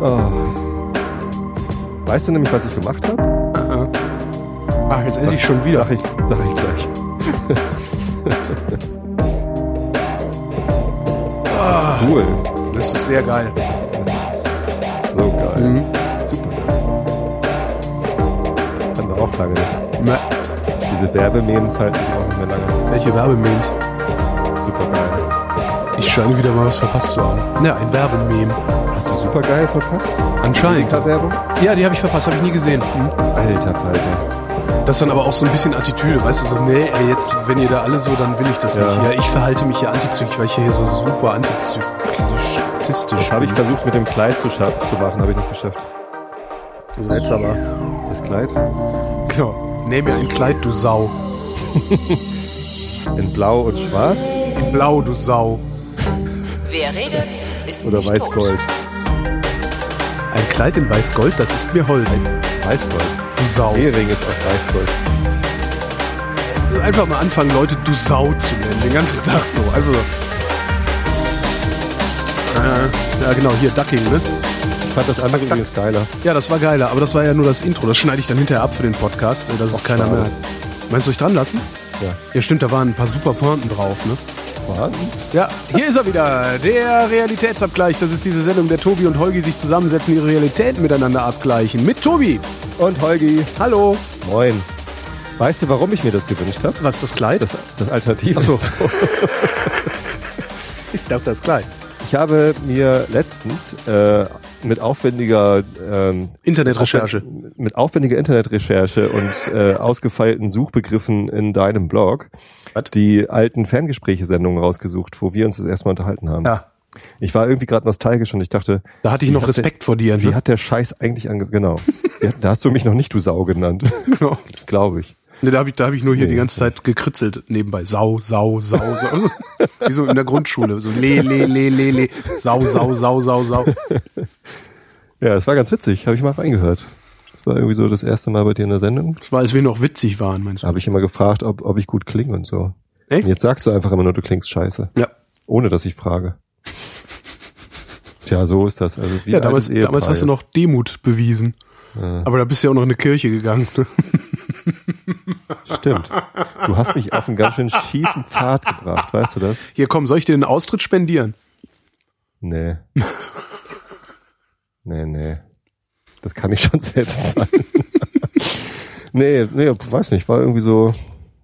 Oh. Weißt du nämlich, was ich gemacht habe? Ach, jetzt esse ich schon wieder. Sag ich, sag ich gleich. Ah, Cool. das ist sehr geil. Das ist so geil. Mhm. Super geil. Hatten wir auch lange nicht. Na, Diese Werbememes halten sich auch nicht mehr lange. welche Werbememes? Super geil. Ich scheine wieder mal was verpasst zu haben. Ja, ein Werbememe. Hast du super geil verpasst? Anscheinend. Werbung? Ja, die habe ich verpasst, habe ich nie gesehen. Hm? Alter Falter. Das ist dann aber auch so ein bisschen Attitüde, weißt du, so, nee, ey, jetzt, wenn ihr da alle so, dann will ich das Ja. nicht. Ja, ich verhalte mich hier antizyklisch, weil ich hier so super antizyklistisch Das habe ich versucht mit dem Kleid zu, zu machen, habe ich nicht geschafft. So, jetzt aber. Das Kleid? Genau. Näh mir ein Kleid, du Sau. In Blau und Schwarz In Blau, du Sau. Wer redet, ist oder Weiß-Gold? Ein Kleid in Weiß-Gold, das ist mir Hold. Weiß-Gold. Du Sau. Ehering ist aus Weiß-Gold. Einfach mal anfangen, Leute du Sau zu nennen. Den ganzen Tag so. Einfach so. Äh, ja, genau, hier Ducking, ne? Ich fand das andere übrigens geiler. Ja, das war geiler, aber das war ja nur das Intro. Das schneide ich dann hinterher ab für den Podcast, äh, dass es keiner schade. mehr. Meinst du euch dran lassen? Ja. Ja, stimmt, da waren ein paar super Pointen drauf, ne? Vorhanden? Ja, hier ist er wieder, der Realitätsabgleich. Das ist diese Sendung, der Tobi und Holgi sich zusammensetzen, ihre Realitäten miteinander abgleichen. Mit Tobi. Und Holgi. Hallo. Moin. Weißt du, warum ich mir das gewünscht habe? Was ist das Kleid? Das, das Alternative. Achso. ich dachte, das Kleid. Ich habe mir letztens äh, mit aufwendiger ähm, Internetrecherche. aufwend- mit aufwendiger Internetrecherche und äh, ausgefeilten Suchbegriffen in deinem Blog Was? die alten Ferngespräche-Sendungen rausgesucht, wo wir uns das erstmal unterhalten haben. Ja, Ich war irgendwie gerade nostalgisch und ich dachte, da hatte ich noch Respekt vor dir. wie Ne? hat der Scheiß eigentlich ange... Genau. Ja, da hast du mich noch nicht du Sau genannt, Genau. glaube ich. Ne, da habe ich, da hab ich nur hier Nee, die ganze Zeit gekritzelt nebenbei. Sau, Sau, Sau, Sau. Wie so in der Grundschule. So le, le, le, le, le. Sau, Sau, Sau, Sau, Sau. Ja, das war ganz witzig, habe ich mal reingehört. Das war irgendwie so das erste Mal bei dir in der Sendung. Das war, als wir noch witzig waren, meinst du? habe ich immer gefragt, ob, ob ich gut klinge und so. Echt? Und jetzt sagst du einfach immer nur, du klingst scheiße. Ja. Ohne dass ich frage. Tja, so ist das. Also wie Ja, damals, damals hast du noch Demut bewiesen. Aber da bist du ja auch noch in eine Kirche gegangen. ne? Stimmt. Du hast mich auf einen ganz schön schiefen Pfad gebracht, weißt du das? Hier komm, soll ich dir einen Austritt spendieren? Nee. nee, nee. Das kann ich schon selbst sein. nee, nee, weiß nicht. War irgendwie so,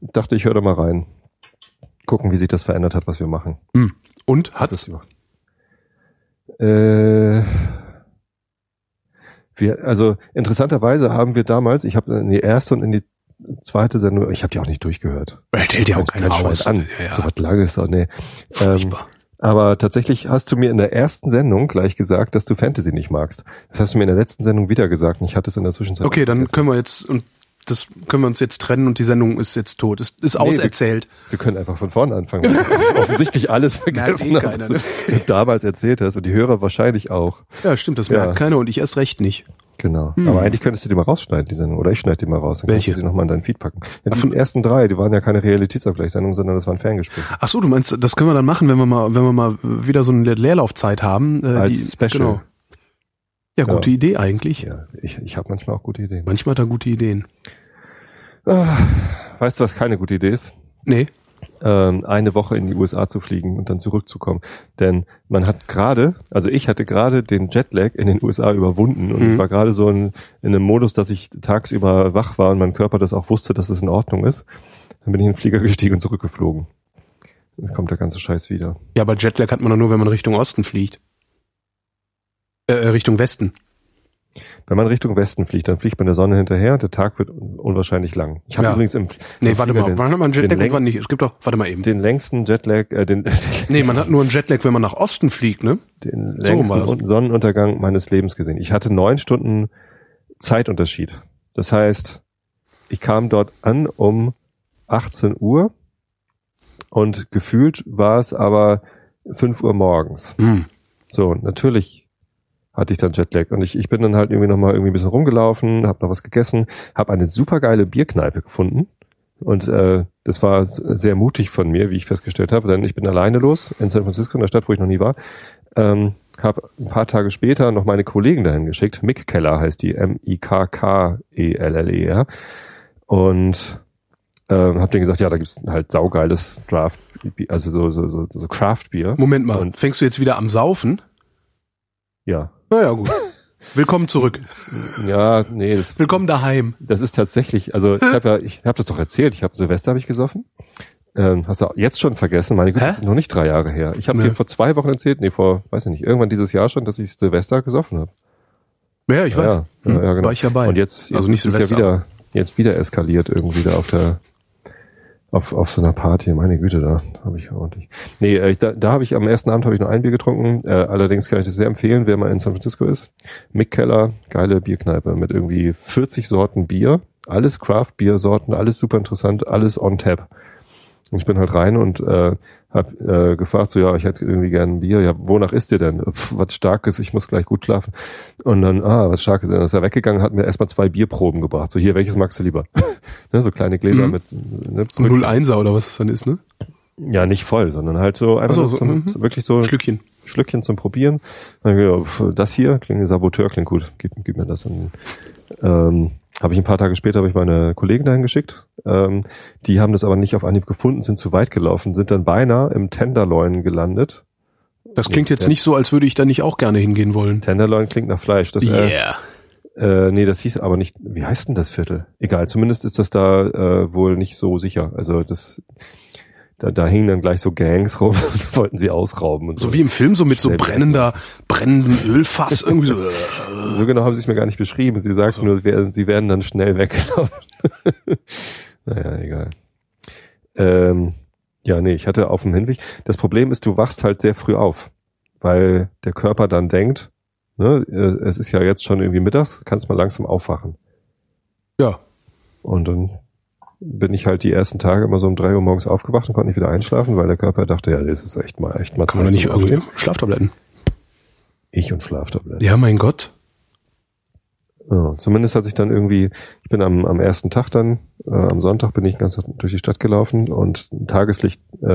ich dachte, ich höre da mal rein. Gucken, wie sich das verändert hat, was wir machen. Hm. Und hat's? über- Äh, wir, also interessanterweise haben wir damals, ich habe in die erste und in die zweite Sendung, ich habe die auch nicht durchgehört. Hält hält ja auch Kein- keiner kein Schwein aus. an. Ja, ja. So was langes doch, nee. Ähm, aber tatsächlich hast du mir in der ersten Sendung gleich gesagt, dass du Fantasy nicht magst. Das hast du mir in der letzten Sendung wieder gesagt und ich hatte es in der Zwischenzeit. Okay, dann vergessen. können wir jetzt, und das können wir uns jetzt trennen und die Sendung ist jetzt tot. Ist, ist wir- auserzählt. Wir können einfach von vorne anfangen, offensichtlich alles vergessen Merkt eh keiner, was du damals erzählt hast und die Hörer wahrscheinlich auch. Ja, stimmt, das Ja. merkt keiner und ich erst recht nicht. Genau. Aber eigentlich könntest du die mal rausschneiden, die Sendung. Oder ich schneide die mal raus. Dann Welche? kannst du die nochmal in dein Feed packen. Ja, die ersten drei, die waren ja keine Realitätsabgleichsendungen, sondern das waren Ferngespräche. Ach so, du meinst, das können wir dann machen, wenn wir mal, wenn wir mal wieder so eine Leerlaufzeit haben. Äh, Als die, Special. Genau. Ja, gute Ja. Idee eigentlich. Ja, ich, ich habe manchmal auch gute Ideen. Manchmal hat er gute Ideen. Weißt du, was keine gute Idee ist? Nee. ähm, eine Woche in die USA zu fliegen und dann zurückzukommen. Denn man hat gerade, also ich hatte gerade den Jetlag in den USA überwunden und Mhm. ich war gerade so in, in einem Modus, dass ich tagsüber wach war und mein Körper das auch wusste, dass es in Ordnung ist. Dann bin ich in den Flieger gestiegen und zurückgeflogen. Jetzt kommt der ganze Scheiß wieder. Ja, aber Jetlag hat man doch nur, wenn man Richtung Osten fliegt. Äh, Richtung Westen. Wenn man Richtung Westen fliegt, dann fliegt man der Sonne hinterher und der Tag wird un unwahrscheinlich lang. Ich habe Ja. übrigens im, Nee, warte mal. den, Wann hat man den, Jetlag und wann nicht? Es gibt doch, warte mal eben. den längsten Jetlag, äh, den, Nee, man hat nur einen Jetlag, wenn man nach Osten fliegt, ne? den So längsten. Un- Sonnenuntergang meines Lebens gesehen. Ich hatte neun Stunden Zeitunterschied. Das heißt, ich kam dort an um 18 Uhr und gefühlt war es aber 5 Uhr morgens. Hm. So, natürlich hatte ich dann Jetlag und ich, ich bin dann halt irgendwie nochmal irgendwie ein bisschen rumgelaufen, habe noch was gegessen, habe eine supergeile Bierkneipe gefunden und äh, Das war sehr mutig von mir, wie ich festgestellt habe, denn ich bin alleine los in San Francisco, in der Stadt, wo ich noch nie war. Ähm, habe ein paar Tage später noch meine Kollegen dahin geschickt. Mick Keller heißt die, M-I-K-K-E-L-L-E-R. Und ähm, habe denen gesagt, ja, da gibt's halt saugeiles Draft, also so, so, so, so Craft-Bier. Moment mal, Und- fängst du jetzt wieder am Saufen? Ja. Naja, gut. Willkommen zurück. Ja, nee, das, Willkommen daheim. das ist tatsächlich, also ich habe ja, ich habe das doch erzählt, ich habe Silvester habe ich gesoffen. Ähm, hast du jetzt schon vergessen? Meine Güte, Hä? das ist noch nicht drei Jahre her. Ich habe Nee. dir vor zwei Wochen erzählt, nee, vor, weiß ich nicht, irgendwann dieses Jahr schon, dass ich Silvester gesoffen habe. Ja, ich weiß. Ja, ja, ja, genau. War ich dabei. Und jetzt, jetzt Also nicht ist es ja wieder, jetzt wieder eskaliert irgendwie da auf der, auf, auf so einer Party. Meine Güte, da habe ich ordentlich. Nee, äh, da, da habe ich am ersten Abend habe ich nur ein Bier getrunken. Äh, allerdings kann ich das sehr empfehlen, wer mal in San Francisco ist. Mick Keller, geile Bierkneipe mit irgendwie 40 Sorten Bier. Alles Craft-Bier-Sorten, alles super interessant, alles on tap. Und ich bin halt rein und äh, hab äh, gefragt, so ja, ich hätte irgendwie gern ein Bier. Ja, wonach ist dir denn? Pff, was Starkes, ich muss gleich gut schlafen. Und dann, ah, was Starkes. Dann ist er weggegangen, hat mir erstmal zwei Bierproben gebracht. So hier, welches magst du lieber? ne, so kleine Gläser Mhm. mit ne, So 01er oder was das dann ist, ne? Ja, nicht voll, sondern halt so einfach Ach so, so, mhm. so wirklich so Schlückchen. Schlückchen zum Probieren. Dann gedacht, pf, das hier klingt Saboteur, klingt gut. Gib, gib mir das. Und, ähm, habe ich ein paar Tage später habe ich meine Kollegen dahin geschickt. Ähm, die haben das aber nicht auf Anhieb gefunden, sind zu weit gelaufen, sind dann beinahe im Tenderloin gelandet. Das klingt jetzt Ja. nicht so, als würde ich da nicht auch gerne hingehen wollen. Tenderloin klingt nach Fleisch. Das, äh, äh, nee, das hieß aber nicht. Wie heißt denn das Viertel? Egal, zumindest ist das da äh, wohl nicht so sicher. Also das, da, da hingen dann gleich so Gangs rum und wollten sie ausrauben und so. So wie im Film, so mit so brennender, brennendem Ölfass irgendwie so. äh, So genau haben sie es mir gar nicht beschrieben. Sie sagten nur, wer- sie werden dann schnell weglaufen. naja, egal. Ähm, ja, nee, ich hatte auf dem Hinweg. Das Problem ist, du wachst halt sehr früh auf, weil der Körper dann denkt, ne, äh, es ist ja jetzt schon irgendwie mittags, kannst mal langsam aufwachen. Ja. Und dann bin ich halt die ersten Tage immer so um drei Uhr morgens aufgewacht und konnte nicht wieder einschlafen, weil der Körper dachte, ja, das ist echt mal, echt mal Kann man da nicht irgendwie. Schlaftabletten? Ich und Schlaftabletten. Ja, mein Gott. Ja, zumindest hat sich dann irgendwie, ich bin am, am ersten Tag dann, äh, am Sonntag bin ich ganz durch die Stadt gelaufen und Tageslicht, äh,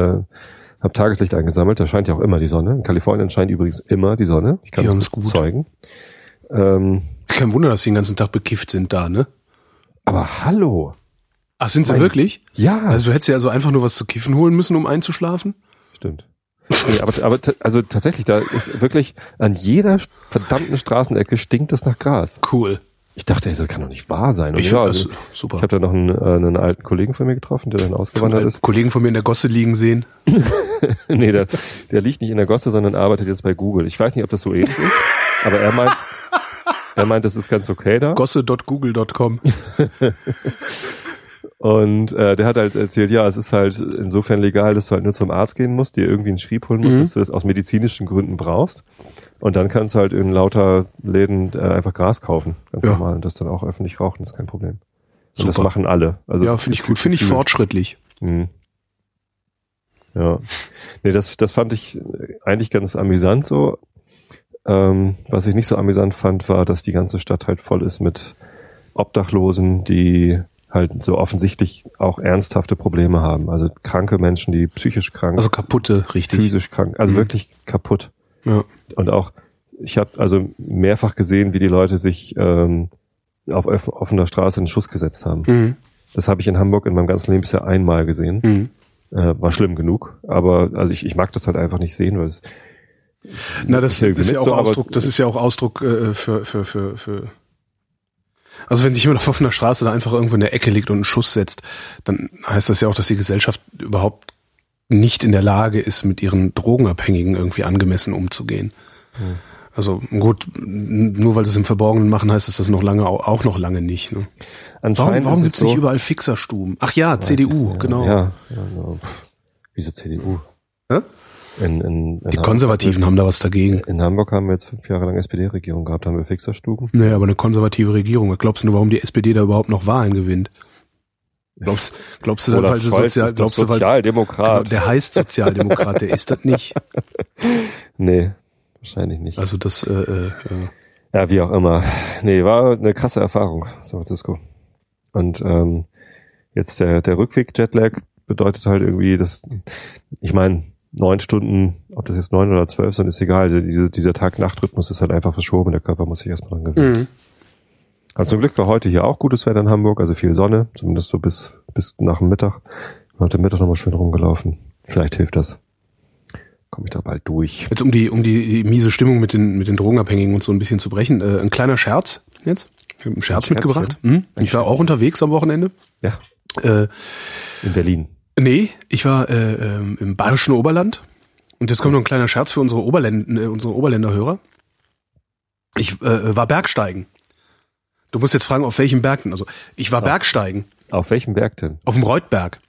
habe Tageslicht eingesammelt. Da scheint ja auch immer die Sonne. In Kalifornien scheint übrigens immer die Sonne. Ich kann haben's gut. bezeugen. Ähm, Kein Wunder, dass sie den ganzen Tag bekifft sind da, ne? aber hallo. Ach, sind sie Mein- wirklich? Ja, Also du hättest ja also einfach nur was zu kiffen holen müssen, um einzuschlafen? stimmt. Nee, aber aber also tatsächlich, da ist wirklich an jeder verdammten Straßenecke stinkt es nach Gras. Cool. Ich dachte, ey, das kann doch nicht wahr sein. Und Ich ja, das also, super. ich habe da noch einen, äh, einen alten Kollegen von mir getroffen, der dann Zum ausgewandert Teil ist. Kollegen von mir in der Gosse liegen sehen. nee, der, der liegt nicht in der Gosse, sondern arbeitet jetzt bei Google. Ich weiß nicht, ob das so ähnlich ist, aber er meint, er meint, das ist ganz okay da. Gosse.google.com. Und äh, der hat halt erzählt, ja, es ist halt insofern legal, dass du halt nur zum Arzt gehen musst, dir irgendwie einen Schrieb holen musst, Mhm. dass du das aus medizinischen Gründen brauchst. Und dann kannst du halt in lauter Läden äh, einfach Gras kaufen, ganz Ja. normal. Und das dann auch öffentlich rauchen, ist kein Problem. Und das Super. machen alle. Also ja, finde ich gut. Finde ich fortschrittlich. Mhm. Ja. Nee, das, das fand ich eigentlich ganz amüsant so. Ähm, was ich nicht so amüsant fand, war, dass die ganze Stadt halt voll ist mit Obdachlosen, die halt so offensichtlich auch ernsthafte Probleme haben. Also kranke Menschen, die psychisch krank, Also kaputte, richtig. physisch krank, also Mhm. wirklich kaputt. Ja. Und auch, ich habe also mehrfach gesehen, wie die Leute sich ähm, auf offener Straße einen Schuss gesetzt haben. Mhm. Das habe ich in Hamburg in meinem ganzen Leben bisher einmal gesehen. Mhm. Äh, war schlimm genug, aber also ich, ich mag das halt einfach nicht sehen, weil es Na, das, das ist ja so, auch aber- Ausdruck, das ist ja auch Ausdruck äh, für, für, für, für. Also wenn sich jemand auf offener Straße da einfach irgendwo in der Ecke liegt und einen Schuss setzt, dann heißt das ja auch, dass die Gesellschaft überhaupt nicht in der Lage ist, mit ihren Drogenabhängigen irgendwie angemessen umzugehen. Hm. Also gut, nur weil sie es im Verborgenen machen, heißt es das noch lange au- auch noch lange nicht. Ne? Warum, warum gibt es es nicht so, überall Fixerstuben? Ach ja, CDU, ja, genau. Ja, ja genau. Pff, Wieso CDU? Hä? In, in, in Die Hamburg Konservativen haben da was dagegen. In Hamburg haben wir jetzt fünf Jahre lang SPD-Regierung gehabt, haben wir Fixerstuben. Naja, aber eine konservative Regierung. Was glaubst du, warum die SPD da überhaupt noch Wahlen gewinnt? Glaubst, glaubst du, weil sie sozial, glaubst du, weil, genau, Sozialdemokrat. der heißt Sozialdemokrat, der ist das nicht. nee, wahrscheinlich nicht. Also das, äh, äh, ja. Ja, wie auch immer. Nee, war eine krasse Erfahrung, San Francisco. Und ähm, jetzt der, der Rückweg Jetlag, bedeutet halt irgendwie, dass, ich meine, neun Stunden, ob das jetzt neun oder zwölf sind, ist egal. Also diese, dieser Tag-Nacht-Rhythmus ist halt einfach verschoben. Der Körper muss sich erstmal dran gewöhnen. Mhm. Also zum Glück war heute hier auch gutes Wetter in Hamburg, also viel Sonne, zumindest so bis, bis nach dem Mittag. Heute Mittag nochmal schön rumgelaufen. Vielleicht hilft das. Komme ich da bald durch. Jetzt um die, um die, die miese Stimmung mit den, mit den Drogenabhängigen und so ein bisschen zu brechen. Äh, ein kleiner Scherz jetzt. Ich habe einen Scherz Ein mitgebracht. Mhm. Ich war auch unterwegs am Wochenende. Ja, Äh, in Berlin. Nee, ich war äh, ähm, im bayerischen Oberland. Und jetzt kommt noch ein kleiner Scherz für unsere, Oberländ äh, unsere Oberländerhörer. Ich äh, war Bergsteigen. Du musst jetzt fragen, auf welchen Berg denn? Also, ich war Bergsteigen. Auf welchem Berg denn? Auf dem Reutberg.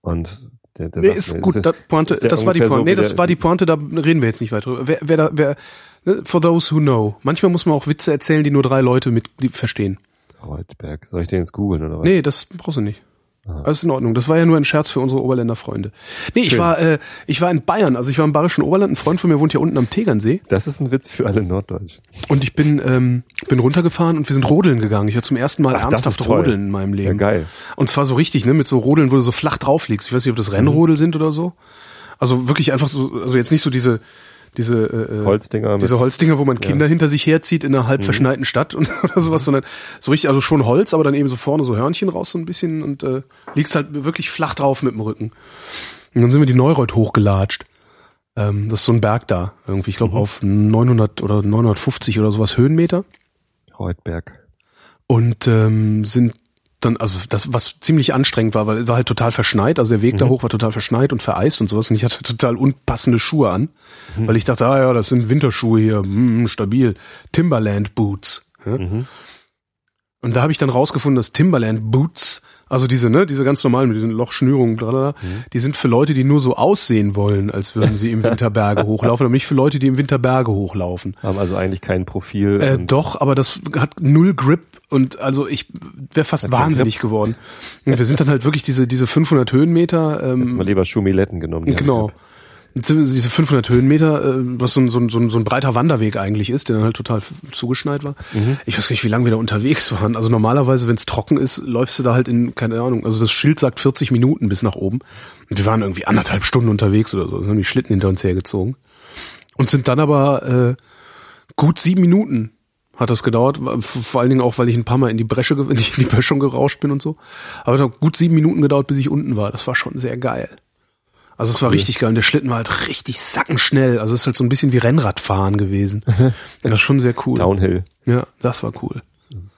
Und der, der Nee, ist mir, gut, ist das, Pointe, ist das war die Pointe. so nee, das der- war die Pointe, da reden wir jetzt nicht weiter drüber. Wer, wer, da, wer, ne, for those who know. Manchmal muss man auch Witze erzählen, die nur drei Leute mit die verstehen. Reutberg. Soll ich den jetzt googeln oder was? Nee, das brauchst du nicht. Alles in Ordnung. Das war ja nur ein Scherz für unsere Oberländer Freunde. Nee, ich war, äh, ich war in Bayern, also ich war im bayerischen Oberland. Ein Freund von mir wohnt hier unten am Tegernsee. Das ist ein Witz für alle Norddeutschen. Und ich bin, ähm, bin runtergefahren und wir sind rodeln gegangen. Ich war zum ersten Mal Ach, ernsthaft rodeln in meinem Leben. Ja, geil. Und zwar so richtig, ne, mit so Rodeln, wo du so flach drauf liegst. Ich weiß nicht, ob das Rennrodel sind oder so. Also wirklich einfach so, also jetzt nicht so diese, diese, äh, Holzdinger mit- diese Holzdinger, wo man Kinder hinter sich herzieht in einer halb verschneiten Stadt und oder sowas, sondern so richtig, also schon Holz, aber dann eben so vorne so Hörnchen raus so ein bisschen und äh, liegst halt wirklich flach drauf mit dem Rücken. Und dann sind wir die Neureuth hochgelatscht. Ähm, das ist so ein Berg da, irgendwie, ich glaube auf 900 oder 950 oder sowas Höhenmeter Reutberg. und ähm, sind dann, also das, was ziemlich anstrengend war, weil es war halt total verschneit, also der Weg da hoch war total verschneit und vereist und sowas. Und ich hatte total unpassende Schuhe an, weil ich dachte, ah ja, das sind Winterschuhe hier, hm, stabil, Timberland Boots. Ja? Und da habe ich dann rausgefunden, dass Timberland Boots, also diese, ne, diese ganz normalen mit diesen Lochschnürungen, tralala, die sind für Leute, die nur so aussehen wollen, als würden sie im Winter Berge hochlaufen, aber nicht für Leute, die im Winter Berge hochlaufen. Haben also eigentlich kein Profil. Äh, doch, aber das hat null Grip und also ich wäre fast wahnsinnig geworden. Und wir sind dann halt wirklich diese diese 500 Höhenmeter. Jetzt Ähm, mal lieber Schumiletten genommen. genau. Und Diese 500 Höhenmeter, äh, was so ein, so, ein, so, ein, breiter Wanderweg eigentlich ist, der dann halt total zugeschneit war. Ich weiß gar nicht, wie lange wir da unterwegs waren. Also normalerweise, wenn es trocken ist, läufst du da halt in, keine Ahnung, also das Schild sagt 40 Minuten bis nach oben. Und wir waren irgendwie anderthalb Stunden unterwegs oder so. Also haben die Schlitten hinter uns hergezogen. Und sind dann aber äh, gut sieben Minuten hat das gedauert, vor allen Dingen auch, weil ich ein paar Mal in die Bresche, ge- in die Böschung gerauscht bin und so. Aber es hat gut sieben Minuten gedauert, bis ich unten war. Das war schon sehr geil. Also es war richtig geil. Und der Schlitten war halt richtig sackenschnell. Also es ist halt so ein bisschen wie Rennradfahren gewesen. das ist schon sehr cool. Downhill. Ja, das war cool.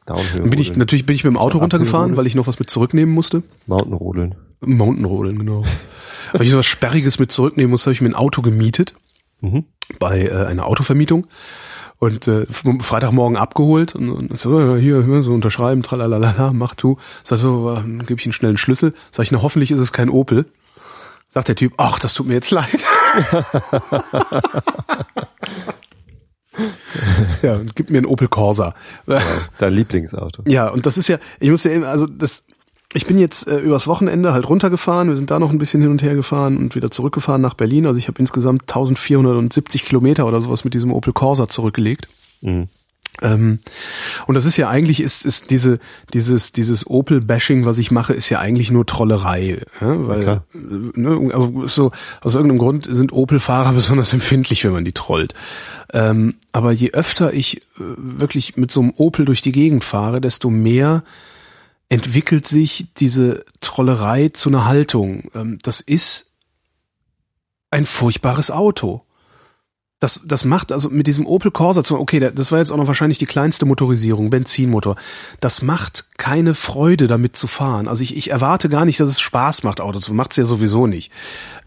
Downhill. Dann bin ich, natürlich bin ich mit dem Auto runtergefahren, weil ich noch was mit zurücknehmen musste. Mountain rodeln. Mountainrodeln, genau. weil ich so was Sperriges mit zurücknehmen musste, habe ich mir ein Auto gemietet. Mhm. bei äh, einer Autovermietung und äh, Freitagmorgen abgeholt und, und so, ja, hier, hier so unterschreiben, tralalala, mach du. Sag so, dann gebe ich einen schnellen Schlüssel. Sag ich, na hoffentlich ist es kein Opel. Sagt der Typ, ach, das tut mir jetzt leid. ja, und gibt mir einen Opel Corsa. Dein Lieblingsauto. Ja, und das ist ja, ich muss ja, eben- also das, ich bin jetzt äh, übers Wochenende halt runtergefahren, wir sind da noch ein bisschen hin und her gefahren und wieder zurückgefahren nach Berlin. Also ich habe insgesamt 1470 Kilometer oder sowas mit diesem Opel Corsa zurückgelegt. Mhm. Ähm, und das ist ja eigentlich, ist, ist diese, dieses, dieses Opel-Bashing, was ich mache, ist ja eigentlich nur Trollerei. Ja? Weil, klar. äh, ne, also so, aus irgendeinem Grund sind Opel-Fahrer besonders empfindlich, wenn man die trollt. Ähm, aber je öfter ich äh, wirklich mit so einem Opel durch die Gegend fahre, desto mehr entwickelt sich diese Trollerei zu einer Haltung. Ähm, das ist ein furchtbares Auto. Das, das macht also mit diesem Opel Corsa, okay, das war jetzt auch noch wahrscheinlich die kleinste Motorisierung, Benzinmotor. Das macht keine Freude, damit zu fahren. Also ich, ich erwarte gar nicht, dass es Spaß macht, Auto zu macht's ja sowieso nicht.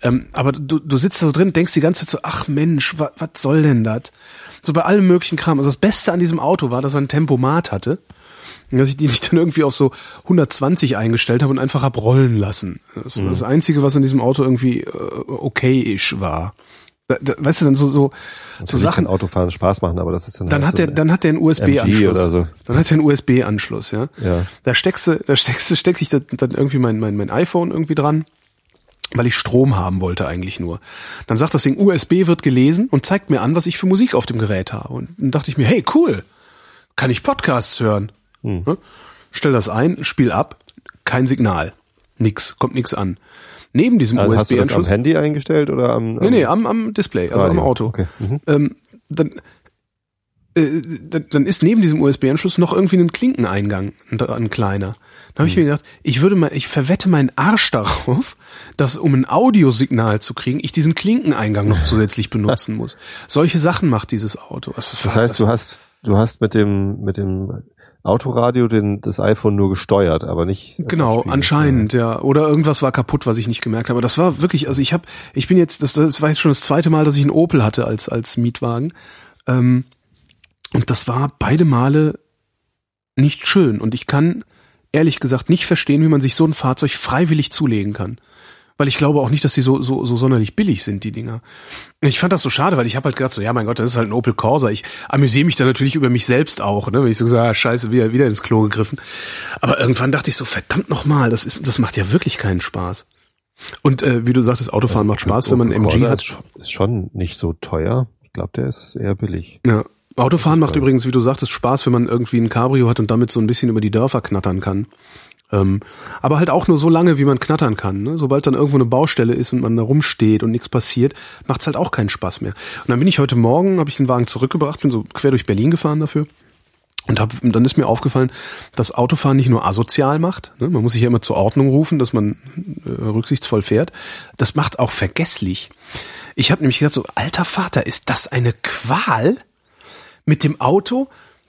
Ähm, aber du, du sitzt da so drin, denkst die ganze Zeit so, ach Mensch, was soll denn das? So bei allem möglichen Kram. Also das Beste an diesem Auto war, dass er ein Tempomat hatte. Und dass ich die nicht dann irgendwie auf so 120 eingestellt habe und einfach hab rollen lassen. Das war das Einzige, was an diesem Auto irgendwie äh, okay-ish war. Da, da, weißt du, dann so, so, so Sachen. Autofahren Spaß machen, aber das ist dann Dann halt hat so der, dann hat der einen USB-Anschluss. so. Dann hat der einen USB-Anschluss, ja. Ja. Da steckst du, da steckst du, steck ich da- dann irgendwie mein, mein, mein iPhone irgendwie dran, weil ich Strom haben wollte eigentlich nur. Dann sagt das Ding, USB wird gelesen und zeigt mir an, was ich für Musik auf dem Gerät habe. Und dann dachte ich mir, hey, cool, kann ich Podcasts hören? Hm. Ne? Stell das ein, spiel ab, kein Signal. Nix, kommt nix an. Neben diesem Also hast du das am USB-Anschluss. Handy eingestellt oder am, am Nee, nee, am, am Display, also am Radio? Auto. Okay. Mhm. ähm, dann, äh, dann, dann ist neben diesem USB-Anschluss noch irgendwie ein Klinkeneingang, ein, ein kleiner. Da habe ich mir gedacht, ich würde mal, ich verwette meinen Arsch darauf, dass um ein Audiosignal zu kriegen, ich diesen Klinkeneingang noch zusätzlich benutzen muss. Solche Sachen macht dieses Auto. Das, Das heißt, du hast, du hast mit dem, mit dem Autoradio den, das iPhone nur gesteuert, aber nicht. Genau, anscheinend, ja. Oder irgendwas war kaputt, was ich nicht gemerkt habe. Das war wirklich, also ich habe, ich bin jetzt, das, das war jetzt schon das zweite Mal, dass ich einen Opel hatte als als Mietwagen. Ähm, und das war beide Male nicht schön. Und ich kann ehrlich gesagt nicht verstehen, wie man sich so ein Fahrzeug freiwillig zulegen kann. Weil ich glaube auch nicht, dass die so, so, so sonderlich billig sind, die Dinger. Ich fand das so schade, weil ich habe halt gedacht, so, ja mein Gott, das ist halt ein Opel Corsa. Ich amüsiere mich dann natürlich über mich selbst auch, ne? wenn ich so sage, ah, scheiße, wieder, wieder ins Klo gegriffen. Aber irgendwann dachte ich so, verdammt nochmal, das, ist, das macht ja wirklich keinen Spaß. Und äh, wie du sagtest, Autofahren macht Spaß, wenn man einen MG Corsa hat. Ist schon, ist schon nicht so teuer. Ich glaube, der ist eher billig. Ja. Autofahren macht übrigens, wie du sagtest, Spaß, wenn man irgendwie ein Cabrio hat und damit so ein bisschen über die Dörfer knattern kann. Ähm, aber halt auch nur so lange, wie man knattern kann. Ne? Sobald dann irgendwo eine Baustelle ist und man da rumsteht und nichts passiert, macht's halt auch keinen Spaß mehr. Und dann bin ich heute Morgen, habe ich den Wagen zurückgebracht, bin so quer durch Berlin gefahren dafür. Und hab, dann ist mir aufgefallen, dass Autofahren nicht nur asozial macht, ne? man muss sich ja immer zur Ordnung rufen, dass man äh, rücksichtsvoll fährt, das macht auch vergesslich. Ich habe nämlich gedacht, so, alter Vater, ist das eine Qual, mit dem Auto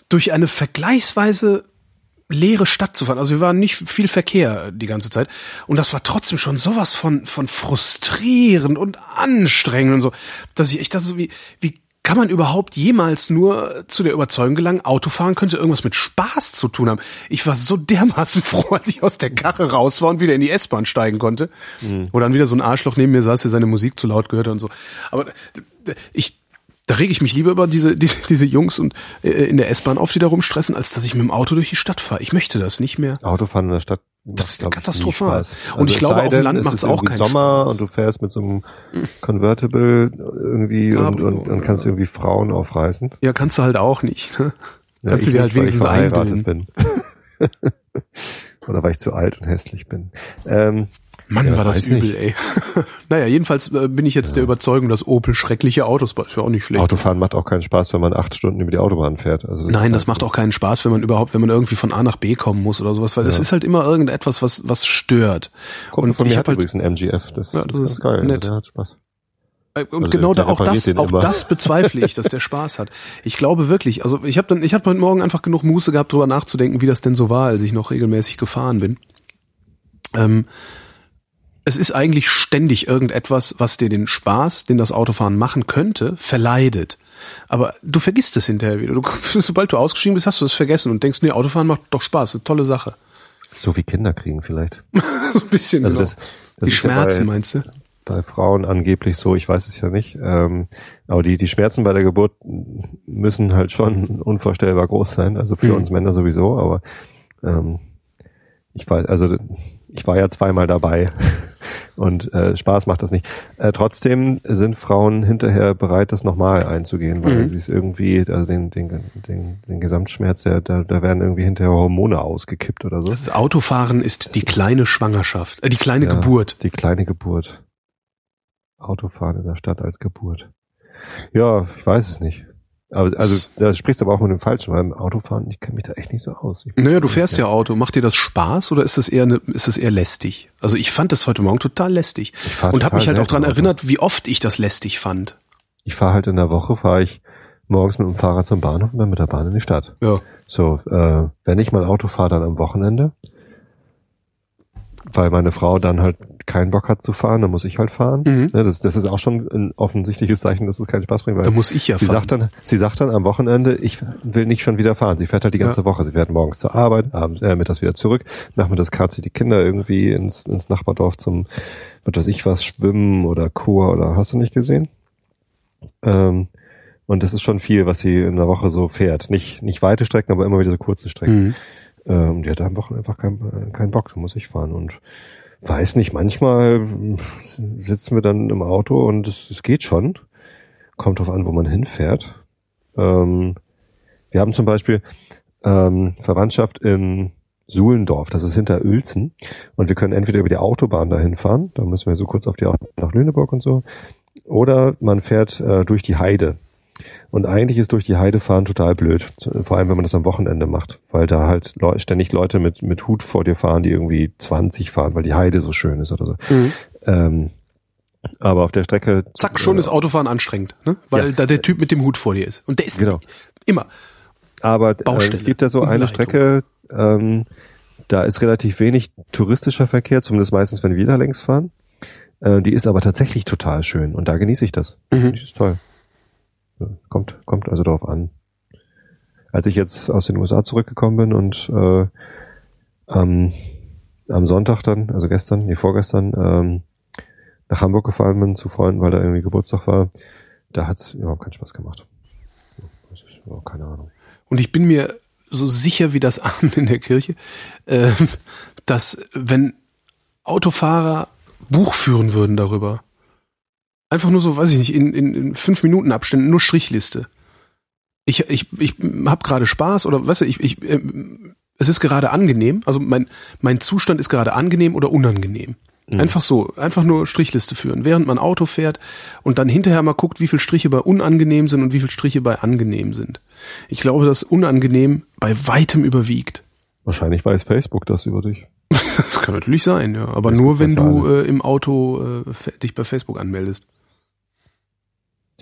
durch eine vergleichsweise leere Stadt zu fahren. Also wir waren nicht viel Verkehr die ganze Zeit. Und das war trotzdem schon sowas von, von frustrierend und anstrengend und so, dass ich echt dachte, so wie, wie kann man überhaupt jemals nur zu der Überzeugung gelangen, Autofahren könnte irgendwas mit Spaß zu tun haben. Ich war so dermaßen froh, als ich aus der Karre raus war und wieder in die S-Bahn steigen konnte. Wo dann wieder so ein Arschloch neben mir saß, der seine Musik zu laut gehört hat und so. Aber ich, da rege ich mich lieber über diese, diese, diese Jungs und äh, in der S-Bahn auf, die da rumstressen, als dass ich mit dem Auto durch die Stadt fahre. Ich möchte das nicht mehr. Autofahren in der Stadt. Das ist katastrophal. Spaß. Und ich es glaube, sei auf dem denn, Land es macht's ist auch keinen Sommer Spaß. und du fährst mit so einem Convertible irgendwie und, Cabrio, und, und kannst ja. irgendwie Frauen aufreißen. Ja, kannst du halt auch nicht. Ne? Ja, kannst du dir halt wenigstens einbilden. bin. Oder weil ich zu alt und hässlich bin. Ähm, Mann, Ja, war das übel, nicht. ey. naja, jedenfalls äh, bin ich jetzt der Überzeugung, dass Opel schreckliche Autos baut. Ist ja auch nicht schlecht. Autofahren macht auch keinen Spaß, wenn man acht Stunden über die Autobahn fährt. Also Nein, ist das halt- macht auch keinen Spaß, wenn man überhaupt, wenn man irgendwie von A nach B kommen muss oder sowas, weil das Ja. ist halt immer irgendetwas, was, was stört. Kumpel und von ich mir hat halt- übrigens ein MGF. Das, Ja, das ist, ist geil. nett. Der hat Spaß. Äh, Und Also genau da, auch das, auch immer. das bezweifle ich, dass der Spaß hat. Ich glaube wirklich, also ich habe dann, ich habe heute Morgen einfach genug Muße gehabt, drüber nachzudenken, wie das denn so war, als ich noch regelmäßig gefahren bin. Ähm, es ist eigentlich ständig irgendetwas, was dir den Spaß, den das Autofahren machen könnte, verleidet. Aber du vergisst es hinterher wieder. Du, sobald du ausgestiegen bist, hast du es vergessen und denkst, nee, Autofahren macht doch Spaß, eine tolle Sache. So wie Kinder kriegen vielleicht. so ein bisschen. Also genau. das, das Die ist ja Schmerzen, bei, meinst du? bei Frauen angeblich so, ich weiß es ja nicht. Ähm, aber die, die Schmerzen bei der Geburt müssen halt schon unvorstellbar groß sein. Also für Mhm. uns Männer sowieso, aber ähm, ich weiß, also ich war ja zweimal dabei und äh, Spaß macht das nicht. Äh, trotzdem sind Frauen hinterher bereit, das nochmal einzugehen, weil Mhm. sie es irgendwie, also den, den, den, den Gesamtschmerz, der, da, da werden irgendwie hinterher Hormone ausgekippt oder so. Das Autofahren ist die kleine Schwangerschaft, äh, die kleine Ja, Geburt. Die kleine Geburt. Autofahren in der Stadt als Geburt. Ja, ich weiß es nicht. Aber, also, da sprichst du aber auch mit dem Falschen, weil im Autofahren, ich kenne mich da echt nicht so aus. Naja, du fährst ja Auto. Macht dir das Spaß oder ist es eher eine, ist es eher lästig? Also ich fand das heute Morgen total lästig und habe mich halt auch Auto. erinnert, wie oft ich das lästig fand. Ich fahre halt in der Woche, fahre ich morgens mit dem Fahrrad zum Bahnhof und dann mit der Bahn in die Stadt. Ja. So, äh, wenn ich mal Auto fahre, dann am Wochenende. Weil meine Frau dann halt keinen Bock hat zu fahren, dann muss ich halt fahren. Mhm. Ne, das, das ist auch schon ein offensichtliches Zeichen, dass es keinen Spaß bringt. Weil Da muss ich ja sie fahren. sagt dann, sie sagt dann am Wochenende, ich will nicht schon wieder fahren. Sie fährt halt die ganze Ja. Woche. Sie fährt morgens zur Arbeit, abends, äh, mittags wieder zurück. Nachmittags karrt sie die Kinder irgendwie ins, ins Nachbardorf zum, was weiß ich was, Schwimmen oder Chor oder hast du nicht gesehen? Ähm, und das ist schon viel, was sie in der Woche so fährt. Nicht, nicht weite Strecken, aber immer wieder so kurze Strecken. Mhm. Ähm, die hat am Wochenende einfach keinen keinen Bock, da muss ich fahren. Und weiß nicht, manchmal sitzen wir dann im Auto und es, es geht schon. Kommt drauf an, wo man hinfährt. Ähm, wir haben zum Beispiel ähm, Verwandtschaft in Suhlendorf, das ist hinter Uelzen. Und wir können entweder über die Autobahn dahin fahren, da müssen wir so kurz auf die Autobahn nach Lüneburg und so, oder man fährt äh, durch die Heide. Und eigentlich ist durch die Heide fahren total blöd, vor allem wenn man das am Wochenende macht, weil da halt ständig Leute mit, mit Hut vor dir fahren, die irgendwie 20 fahren, weil die Heide so schön ist oder so. Mhm. Ähm, aber auf der Strecke. Zack, schon äh, ist Autofahren anstrengend, ne? Weil Ja. da der Typ mit dem Hut vor dir ist. Und der ist Genau. immer. Aber äh, es gibt da so eine. Strecke, ähm, da ist relativ wenig touristischer Verkehr, zumindest meistens, wenn wir da längs fahren. Äh, die ist aber tatsächlich total schön und da genieße ich das. Mhm. Finde ich das toll. Kommt, kommt also darauf an. Als ich jetzt aus den USA zurückgekommen bin und äh, am, am Sonntag dann, also gestern, nee, vorgestern, ähm, nach Hamburg gefahren bin zu Freunden, weil da irgendwie Geburtstag war, da hat's überhaupt keinen Spaß gemacht. Das ist überhaupt keine Ahnung. Und ich bin mir so sicher wie das Abend in der Kirche, ähm, dass wenn Autofahrer Buch führen würden darüber, einfach nur so, weiß ich nicht, in, in, in fünf Minuten Abständen, nur Strichliste. Ich, ich, ich habe gerade Spaß oder weißt du, ich, ich, ähm, es ist gerade angenehm, also mein, mein Zustand ist gerade angenehm oder unangenehm. Einfach so, einfach nur Strichliste führen, während man Auto fährt und dann hinterher mal guckt, wie viele Striche bei unangenehm sind und wie viele Striche bei angenehm sind. Ich glaube, dass unangenehm bei weitem überwiegt. Wahrscheinlich weiß Facebook das über dich. Das kann natürlich sein, ja. Aber Facebook nur wenn du äh, im Auto äh, dich bei Facebook anmeldest.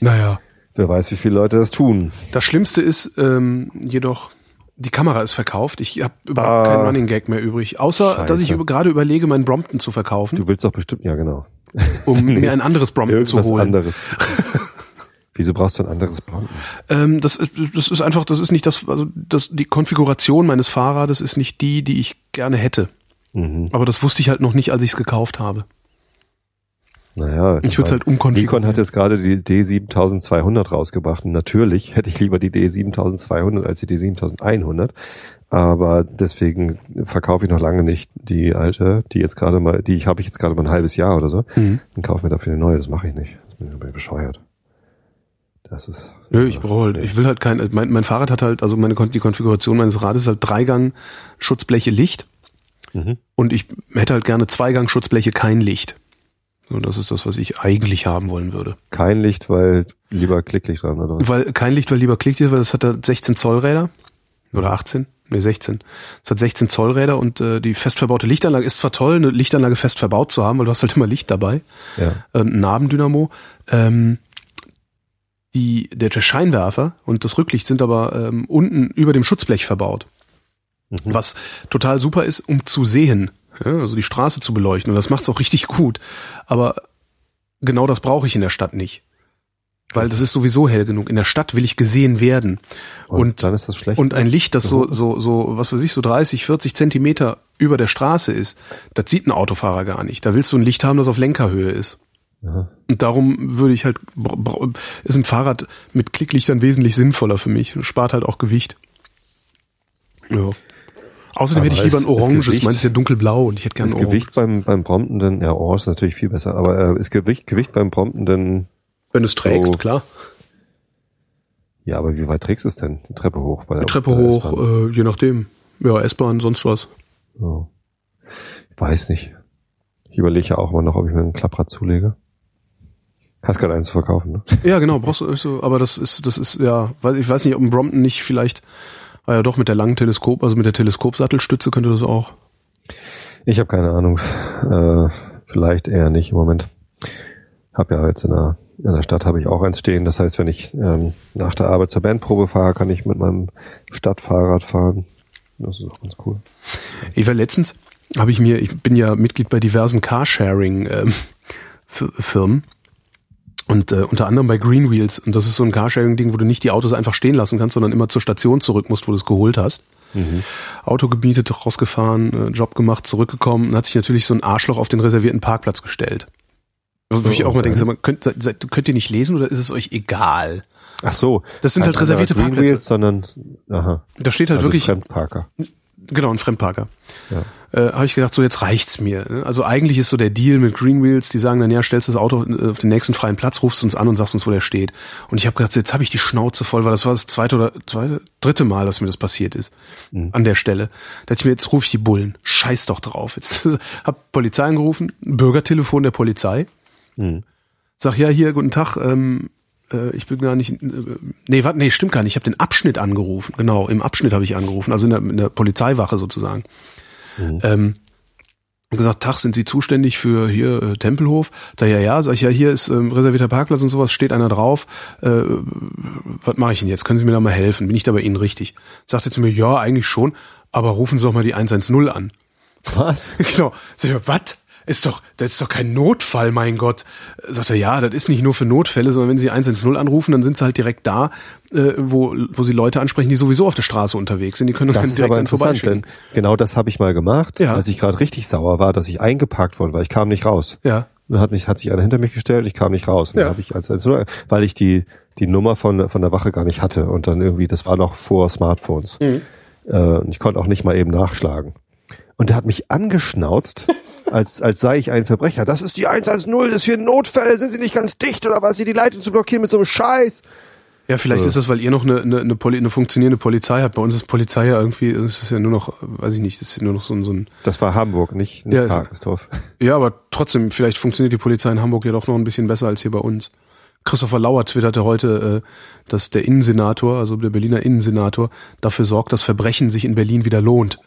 Naja. Wer weiß, wie viele Leute das tun. Das Schlimmste ist ähm, jedoch, die Kamera ist verkauft. Ich habe überhaupt Ah. keinen Running Gag mehr übrig. Außer, dass ich Scheiße. über, gerade überlege, meinen Brompton zu verkaufen, Du willst doch bestimmt, ja genau. um mir ein anderes Brompton zu holen. anderes. Wieso brauchst du ein anderes Brompton? Ähm, das, ist, das ist einfach, das ist nicht das, also das, die Konfiguration meines Fahrrades ist nicht die, die ich gerne hätte. Mhm. Aber das wusste ich halt noch nicht, als ich es gekauft habe. Naja. Ich würde es halt Nikon umkonfigurieren. hat jetzt gerade die D7200 rausgebracht und natürlich hätte ich lieber die D7200 als die D7100. Aber deswegen verkaufe ich noch lange nicht die alte, die jetzt gerade mal, die ich habe ich jetzt gerade mal ein halbes Jahr oder so. Mhm. Dann kaufe mir dafür eine neue. Das mache ich nicht. Das bin ich bescheuert. Das ist. Nö, ich brauche halt, ich will halt kein, mein, mein Fahrrad hat halt, also meine, die Konfiguration meines Rades ist halt Dreigang Schutzbleche Licht Mhm. und ich hätte halt gerne Zweigang Schutzbleche kein Licht. So, das ist das, was ich eigentlich haben wollen würde. Kein Licht, weil lieber Klicklicht dran, oder? Weil kein Licht, weil lieber Klicklicht, weil das hat da 16 Zoll Räder oder 18, nee 16. Es hat 16 Zoll Räder und äh, die fest verbaute Lichtanlage ist zwar toll, eine Lichtanlage fest verbaut zu haben, weil du hast halt immer Licht dabei, Ja. äh, ein Nabendynamo. Ähm, die, der, der Scheinwerfer und das Rücklicht sind aber ähm, unten über dem Schutzblech verbaut. Mhm. Was total super ist, um zu sehen, ja, also die Straße zu beleuchten. Und das macht's auch richtig gut. Aber genau das brauche ich in der Stadt nicht. Weil das ist sowieso hell genug. In der Stadt will ich gesehen werden. Und, Und, dann ist das schlecht. und ein Licht, das so, so, so, was weiß ich, so 30, 40 Zentimeter über der Straße ist, das sieht ein Autofahrer gar nicht. Da willst du ein Licht haben, das auf Lenkerhöhe ist. Aha. Und darum würde ich halt, ist ein Fahrrad mit Klicklichtern wesentlich sinnvoller für mich. Spart halt auch Gewicht. Ja. Außerdem Aber hätte ich lieber ein oranges, Gewicht- meins ist ja dunkelblau und ich hätte gerne ein orange. Gewicht beim, beim Brompton denn, ja, Orange ist natürlich viel besser, aber äh, ist Gewicht, Gewicht beim Brompton denn, Wenn du es trägst, So. klar. ja, aber wie weit trägst du es denn? Die Treppe hoch? Weil Treppe hoch, äh, je nachdem. Ja, S-Bahn, sonst was. Ja. Ich weiß nicht. Ich überlege ja auch immer noch, ob ich mir ein Klapprad zulege. Hast gerade eins zu verkaufen, ne? Ja, genau, brauchst du so, aber das ist, das ist, ja, ich weiß nicht, ob ein Brompton nicht vielleicht, ah ja doch, mit der langen Teleskop, also mit der Teleskopsattelstütze könnte das auch. Ich habe keine Ahnung. Äh, vielleicht eher nicht im Moment. Hab ja jetzt in der, in der Stadt habe ich auch eins stehen. Das heißt, wenn ich ähm, nach der Arbeit zur Bandprobe fahre, kann ich mit meinem Stadtfahrrad fahren. Das ist auch ganz cool. Ich war letztens, habe ich mir, ich bin ja Mitglied bei diversen Carsharing-Firmen und äh, unter anderem bei Green Wheels. Und das ist so ein Carsharing-Ding, wo du nicht die Autos einfach stehen lassen kannst, sondern immer zur Station zurück musst, wo du es geholt hast. Auto gemietet, rausgefahren, äh, Job gemacht, zurückgekommen und hat sich natürlich so ein Arschloch auf den reservierten Parkplatz gestellt. Also, wo ich auch mal denke, mal, könnt, seid, könnt ihr nicht lesen oder ist es euch egal? Ach so. Das sind halt anderer reservierte Parkplätze. Wheels, sondern aha. Da steht halt also wirklich, Fremdparker. Genau, ein Fremdparker. Ja. Äh, habe ich gedacht, so jetzt reicht's mir. ne? Also eigentlich ist so der Deal mit Green Wheels, die sagen dann, ja, stellst das Auto äh, auf den nächsten freien Platz, rufst uns an und sagst uns, wo der steht. Und ich habe gedacht, jetzt habe ich die Schnauze voll, weil das war das zweite oder zweite, dritte Mal, dass mir das passiert ist. An der Stelle. Da dachte ich mir, jetzt rufe ich die Bullen. Scheiß doch drauf. Jetzt hab Polizei angerufen, Bürgertelefon der Polizei. Mhm. Sag, ja, hier, guten Tag, ähm, äh, ich bin gar nicht, äh, nee, warte, nee, stimmt gar nicht. Ich habe den Abschnitt angerufen. Genau, im Abschnitt habe ich angerufen, also in der, in der Polizeiwache sozusagen. Ähm, und gesagt, Tag, sind Sie zuständig für hier äh, Tempelhof? Da ja, ja, sag ich, ja, hier ist ähm, reservierter Parkplatz und sowas, steht einer drauf. Äh, was mache ich denn jetzt? Können Sie mir da mal helfen? Bin ich da bei Ihnen richtig? Sagt er zu mir, ja, eigentlich schon, aber rufen Sie doch mal die 110 an. Was? Genau. Sag ich, was? Ist doch, das ist doch kein Notfall, mein Gott. Sagt er, ja, das ist nicht nur für Notfälle, sondern wenn Sie 110 anrufen, dann sind Sie halt direkt da, äh, wo, wo Sie Leute ansprechen, die sowieso auf der Straße unterwegs sind. Die können Das dann direkt aber dann interessant, denn genau das habe ich mal gemacht, Ja. als ich gerade richtig sauer war, dass ich eingepackt wurde, weil ich kam nicht raus. Ja. Dann hat, mich, hat sich einer hinter mich gestellt, ich kam nicht raus. Und Ja. dann habe ich als, als weil ich die die Nummer von von der Wache gar nicht hatte und dann irgendwie das war noch vor Smartphones. Mhm. Äh, und ich konnte auch nicht mal eben nachschlagen. Und der hat mich angeschnauzt, als als sei ich ein Verbrecher. Das ist die 110, das ist hier Notfälle, sind Sie nicht ganz dicht oder was, hier die Leitung zu blockieren mit so einem Scheiß? Ja, vielleicht Äh. ist das, weil ihr noch eine, eine, eine, Poli eine funktionierende Polizei habt. Bei uns ist Polizei ja irgendwie, es ist ja nur noch, weiß ich nicht, das ist nur noch so ein, so ein Das war Hamburg, nicht, nicht Ja, Karkensdorf. Ja, aber trotzdem, vielleicht funktioniert die Polizei in Hamburg ja doch noch ein bisschen besser als hier bei uns. Christopher Lauer twitterte heute, äh, dass der Innensenator, also der Berliner Innensenator, dafür sorgt, dass Verbrechen sich in Berlin wieder lohnt.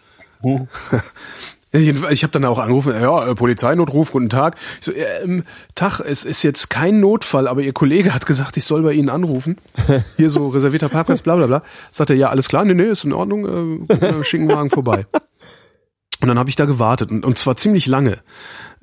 Jedenfalls, Ich habe dann auch angerufen, ja, äh, Polizeinotruf, guten Tag. Ich so, äh, ähm, Tag, es ist jetzt kein Notfall, aber Ihr Kollege hat gesagt, ich soll bei Ihnen anrufen. Hier so reservierter Parkplatz, bla bla bla. Sagt er, ja, alles klar, nee, nee, ist in Ordnung, äh, schicken Wagen vorbei. Und dann habe ich da gewartet und, und zwar ziemlich lange.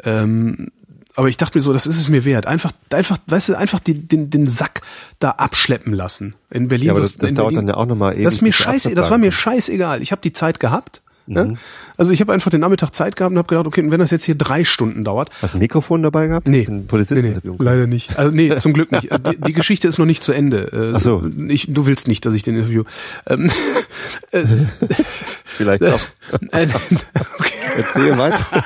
Ähm, aber ich dachte mir so, das ist es mir wert. Einfach, einfach, weißt du, einfach die, den, den Sack da abschleppen lassen. In Berlin. Ja, aber das, das dauert Berlin, dann ja auch nochmal ewig. das mir das war mir scheißegal. Ich habe die Zeit gehabt. Mhm. Ne? Also ich habe einfach den Nachmittag Zeit gehabt und habe gedacht, okay, wenn das jetzt hier drei Stunden dauert, Hast du ein Mikrofon dabei gehabt? Nee. Hast du ein Polizisten leider nicht. Also nee, zum Glück nicht. Die, die Geschichte ist noch nicht zu Ende. Äh, Ach so. Ich, du willst nicht, dass ich den Interview. Ähm, äh, Vielleicht auch. äh, okay. Erzähl weiter.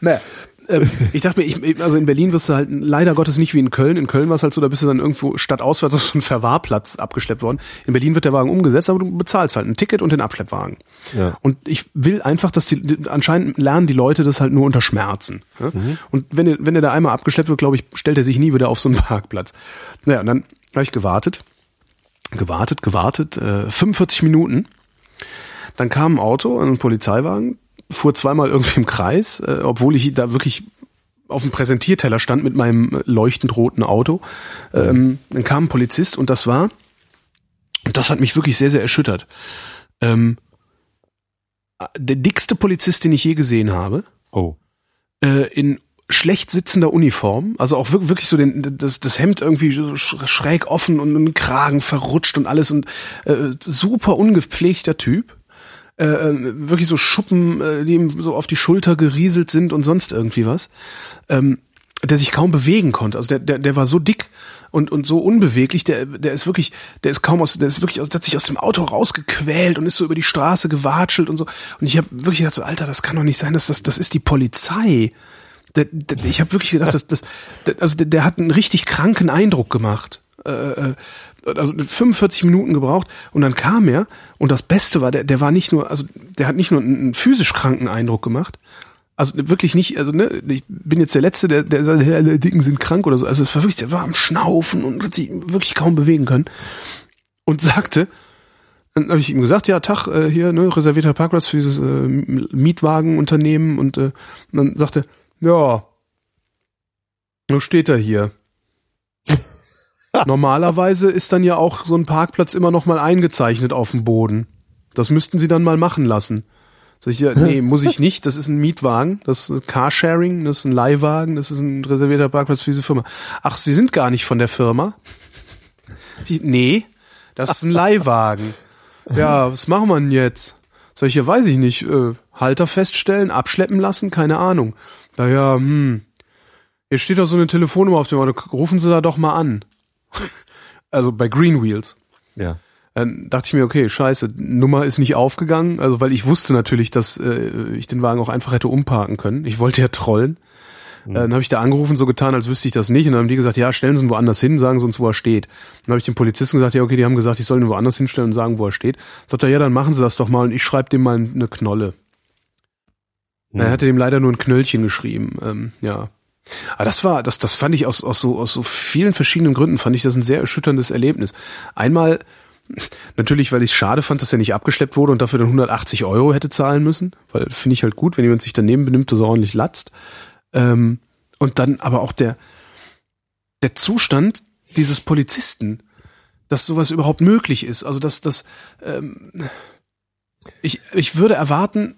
Naja, ähm, ich dachte mir, ich, also in Berlin wirst du halt leider Gottes nicht wie in Köln. In Köln war es halt so, da bist du dann irgendwo stadtauswärts auf so einen Verwahrplatz abgeschleppt worden. In Berlin wird der Wagen umgesetzt, aber du bezahlst halt ein Ticket und den Abschleppwagen. Ja. Und ich will einfach, dass die, anscheinend lernen die Leute das halt nur unter Schmerzen. Ja? Und wenn er, wenn er da einmal abgeschleppt wird, glaube ich, stellt er sich nie wieder auf so einen Parkplatz. Naja, und dann habe ich gewartet, gewartet, gewartet, äh, 45 Minuten. Dann kam ein Auto, ein Polizeiwagen, fuhr zweimal irgendwie im Kreis, äh, obwohl ich da wirklich auf dem Präsentierteller stand mit meinem leuchtend roten Auto. Ähm, dann kam ein Polizist und das war, und das hat mich wirklich sehr, sehr erschüttert. Ähm, der dickste Polizist, den ich je gesehen habe, Oh. äh, in schlecht sitzender Uniform, also auch wirklich, wirklich so den, das, das Hemd irgendwie so sch- schräg offen und ein Kragen verrutscht und alles und äh, super ungepflegter Typ. Äh, äh, wirklich so Schuppen, äh, die ihm so auf die Schulter gerieselt sind und sonst irgendwie was. Ähm, der sich kaum bewegen konnte. Also der, der, der war so dick und, und so unbeweglich, der, der ist wirklich, der ist kaum aus, der ist wirklich aus, der hat sich aus dem Auto rausgequält und ist so über die Straße gewatschelt und so. Und ich habe wirklich gedacht, so, Alter, das kann doch nicht sein, dass das, das ist die Polizei. Der, der, ich habe wirklich gedacht, dass das, also der, der hat einen richtig kranken Eindruck gemacht. Äh, äh, also 45 Minuten gebraucht und dann kam er und das Beste war, der, der war nicht nur, also der hat nicht nur einen, physisch kranken Eindruck gemacht, also wirklich nicht, also ne, ich bin jetzt der Letzte, der, der sagt, alle Dicken sind krank oder so. Also es war wirklich, der war am Schnaufen und hat sich wirklich kaum bewegen können. Und sagte, dann habe ich ihm gesagt, ja, Tag, äh, hier, ne, reservierter Parkplatz für dieses äh, Mietwagenunternehmen und, äh, und dann sagte, ja, wo steht er hier? Normalerweise ist dann ja auch so ein Parkplatz immer noch mal eingezeichnet auf dem Boden. Das müssten sie dann mal machen lassen. Sag ich, ja, nee, muss ich nicht. Das ist ein Mietwagen, das ist Carsharing, das ist ein Leihwagen, das ist ein reservierter Parkplatz für diese Firma. Ach, Sie sind gar nicht von der Firma? Sie, nee, das ist ein Leihwagen. Ja, was machen wir denn jetzt? Sag ich, ja, weiß ich nicht. Äh, Halter feststellen, abschleppen lassen, keine Ahnung. Naja, hm. Hier steht doch so eine Telefonnummer auf dem Auto. Rufen Sie da doch mal an. Also bei Green Wheels. Ja. Dann dachte ich mir, okay, scheiße, Nummer ist nicht aufgegangen, also weil ich wusste natürlich, dass äh, ich den Wagen auch einfach hätte umparken können. Ich wollte ja trollen. Äh, dann habe ich da angerufen, so getan, als wüsste ich das nicht. Und dann haben die gesagt, ja, stellen Sie ihn woanders hin, sagen Sie uns, wo er steht. Dann habe ich dem Polizisten gesagt, ja, okay, die haben gesagt, ich soll ihn woanders hinstellen und sagen, wo er steht. Sagt er, ja, dann machen Sie das doch mal und ich schreibe dem mal eine Knolle. Hm. Er hatte dem leider nur ein Knöllchen geschrieben. Ähm, ja. Aber das war, das, das fand ich aus, aus, so, aus so vielen verschiedenen Gründen, fand ich das ein sehr erschütterndes Erlebnis. Einmal, natürlich, weil ich es schade fand, dass er nicht abgeschleppt wurde und dafür dann 180 Euro hätte zahlen müssen, weil finde ich halt gut, wenn jemand sich daneben benimmt, dass er ordentlich latzt. Ähm, und dann aber auch der, der Zustand dieses Polizisten, dass sowas überhaupt möglich ist. Also dass das, ähm, ich, ich würde erwarten,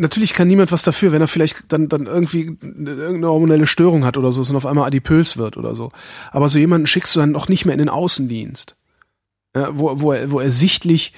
natürlich kann niemand was dafür, wenn er vielleicht dann, dann irgendwie irgendeine hormonelle Störung hat oder so und auf einmal adipös wird oder so. Aber so jemanden schickst du dann noch nicht mehr in den Außendienst. Ja, wo, wo, er, wo er sichtlich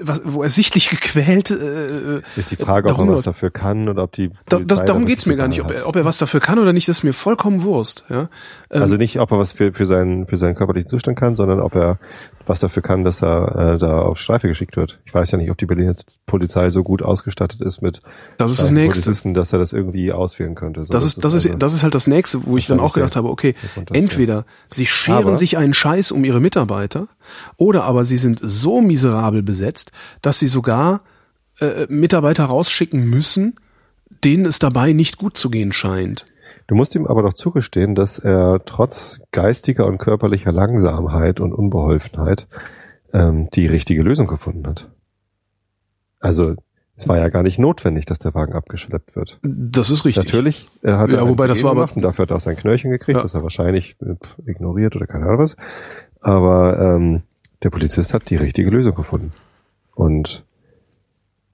was, wo er sichtlich gequält äh, Ist die Frage, ob darum er was dafür kann oder ob die da, das, darum geht's mir gar nicht, ob er, ob er was dafür kann oder nicht, das ist mir vollkommen Wurst. Ja? Ähm, Also nicht, ob er was für, für, seinen, für seinen körperlichen Zustand kann, sondern ob er was dafür kann, dass er äh, da auf Streife geschickt wird. Ich weiß ja nicht, ob die Berliner Polizei so gut ausgestattet ist mit das ist das Nächste. Polizisten, dass er das irgendwie ausführen könnte. So, Das ist, das ist, also- das ist halt das nächste, wo ich dann auch gedacht habe, okay, entweder sie scheren Aber- sich einen Scheiß um ihre Mitarbeiter, oder aber sie sind so miserabel besetzt, dass sie sogar äh, Mitarbeiter rausschicken müssen, denen es dabei nicht gut zu gehen scheint. Du musst ihm aber doch zugestehen, dass er trotz geistiger und körperlicher Langsamkeit und Unbeholfenheit ähm, die richtige Lösung gefunden hat. Also es war ja gar nicht notwendig, dass der Wagen abgeschleppt wird. Das ist richtig. Natürlich, er hat Ja, wobei das war aber- gemacht und dafür hat er auch sein Knöllchen gekriegt, Ja. das er wahrscheinlich äh, ignoriert oder keine Ahnung was. Aber ähm, der Polizist hat die richtige Lösung gefunden. Und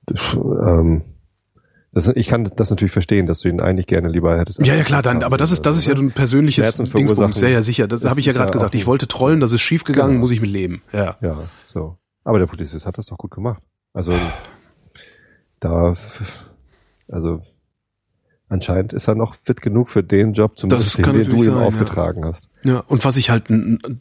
ähm, das, ich kann das natürlich verstehen, dass du ihn eigentlich gerne lieber hättest. Ja, ja, klar, dann, aber das ist, das ist ja ein persönliches Dingsbums. verursachen. Ja, sicher. Das habe ich ja gerade ja gesagt. Ich wollte trollen, das ist schief gegangen, Genau. muss ich mit leben. Ja. Ja, so. Aber der Polizist hat das doch gut gemacht. Also da, also anscheinend ist er noch fit genug für den Job, zumindest den, den du ihm sein, ja. aufgetragen hast. Ja, und was ich halt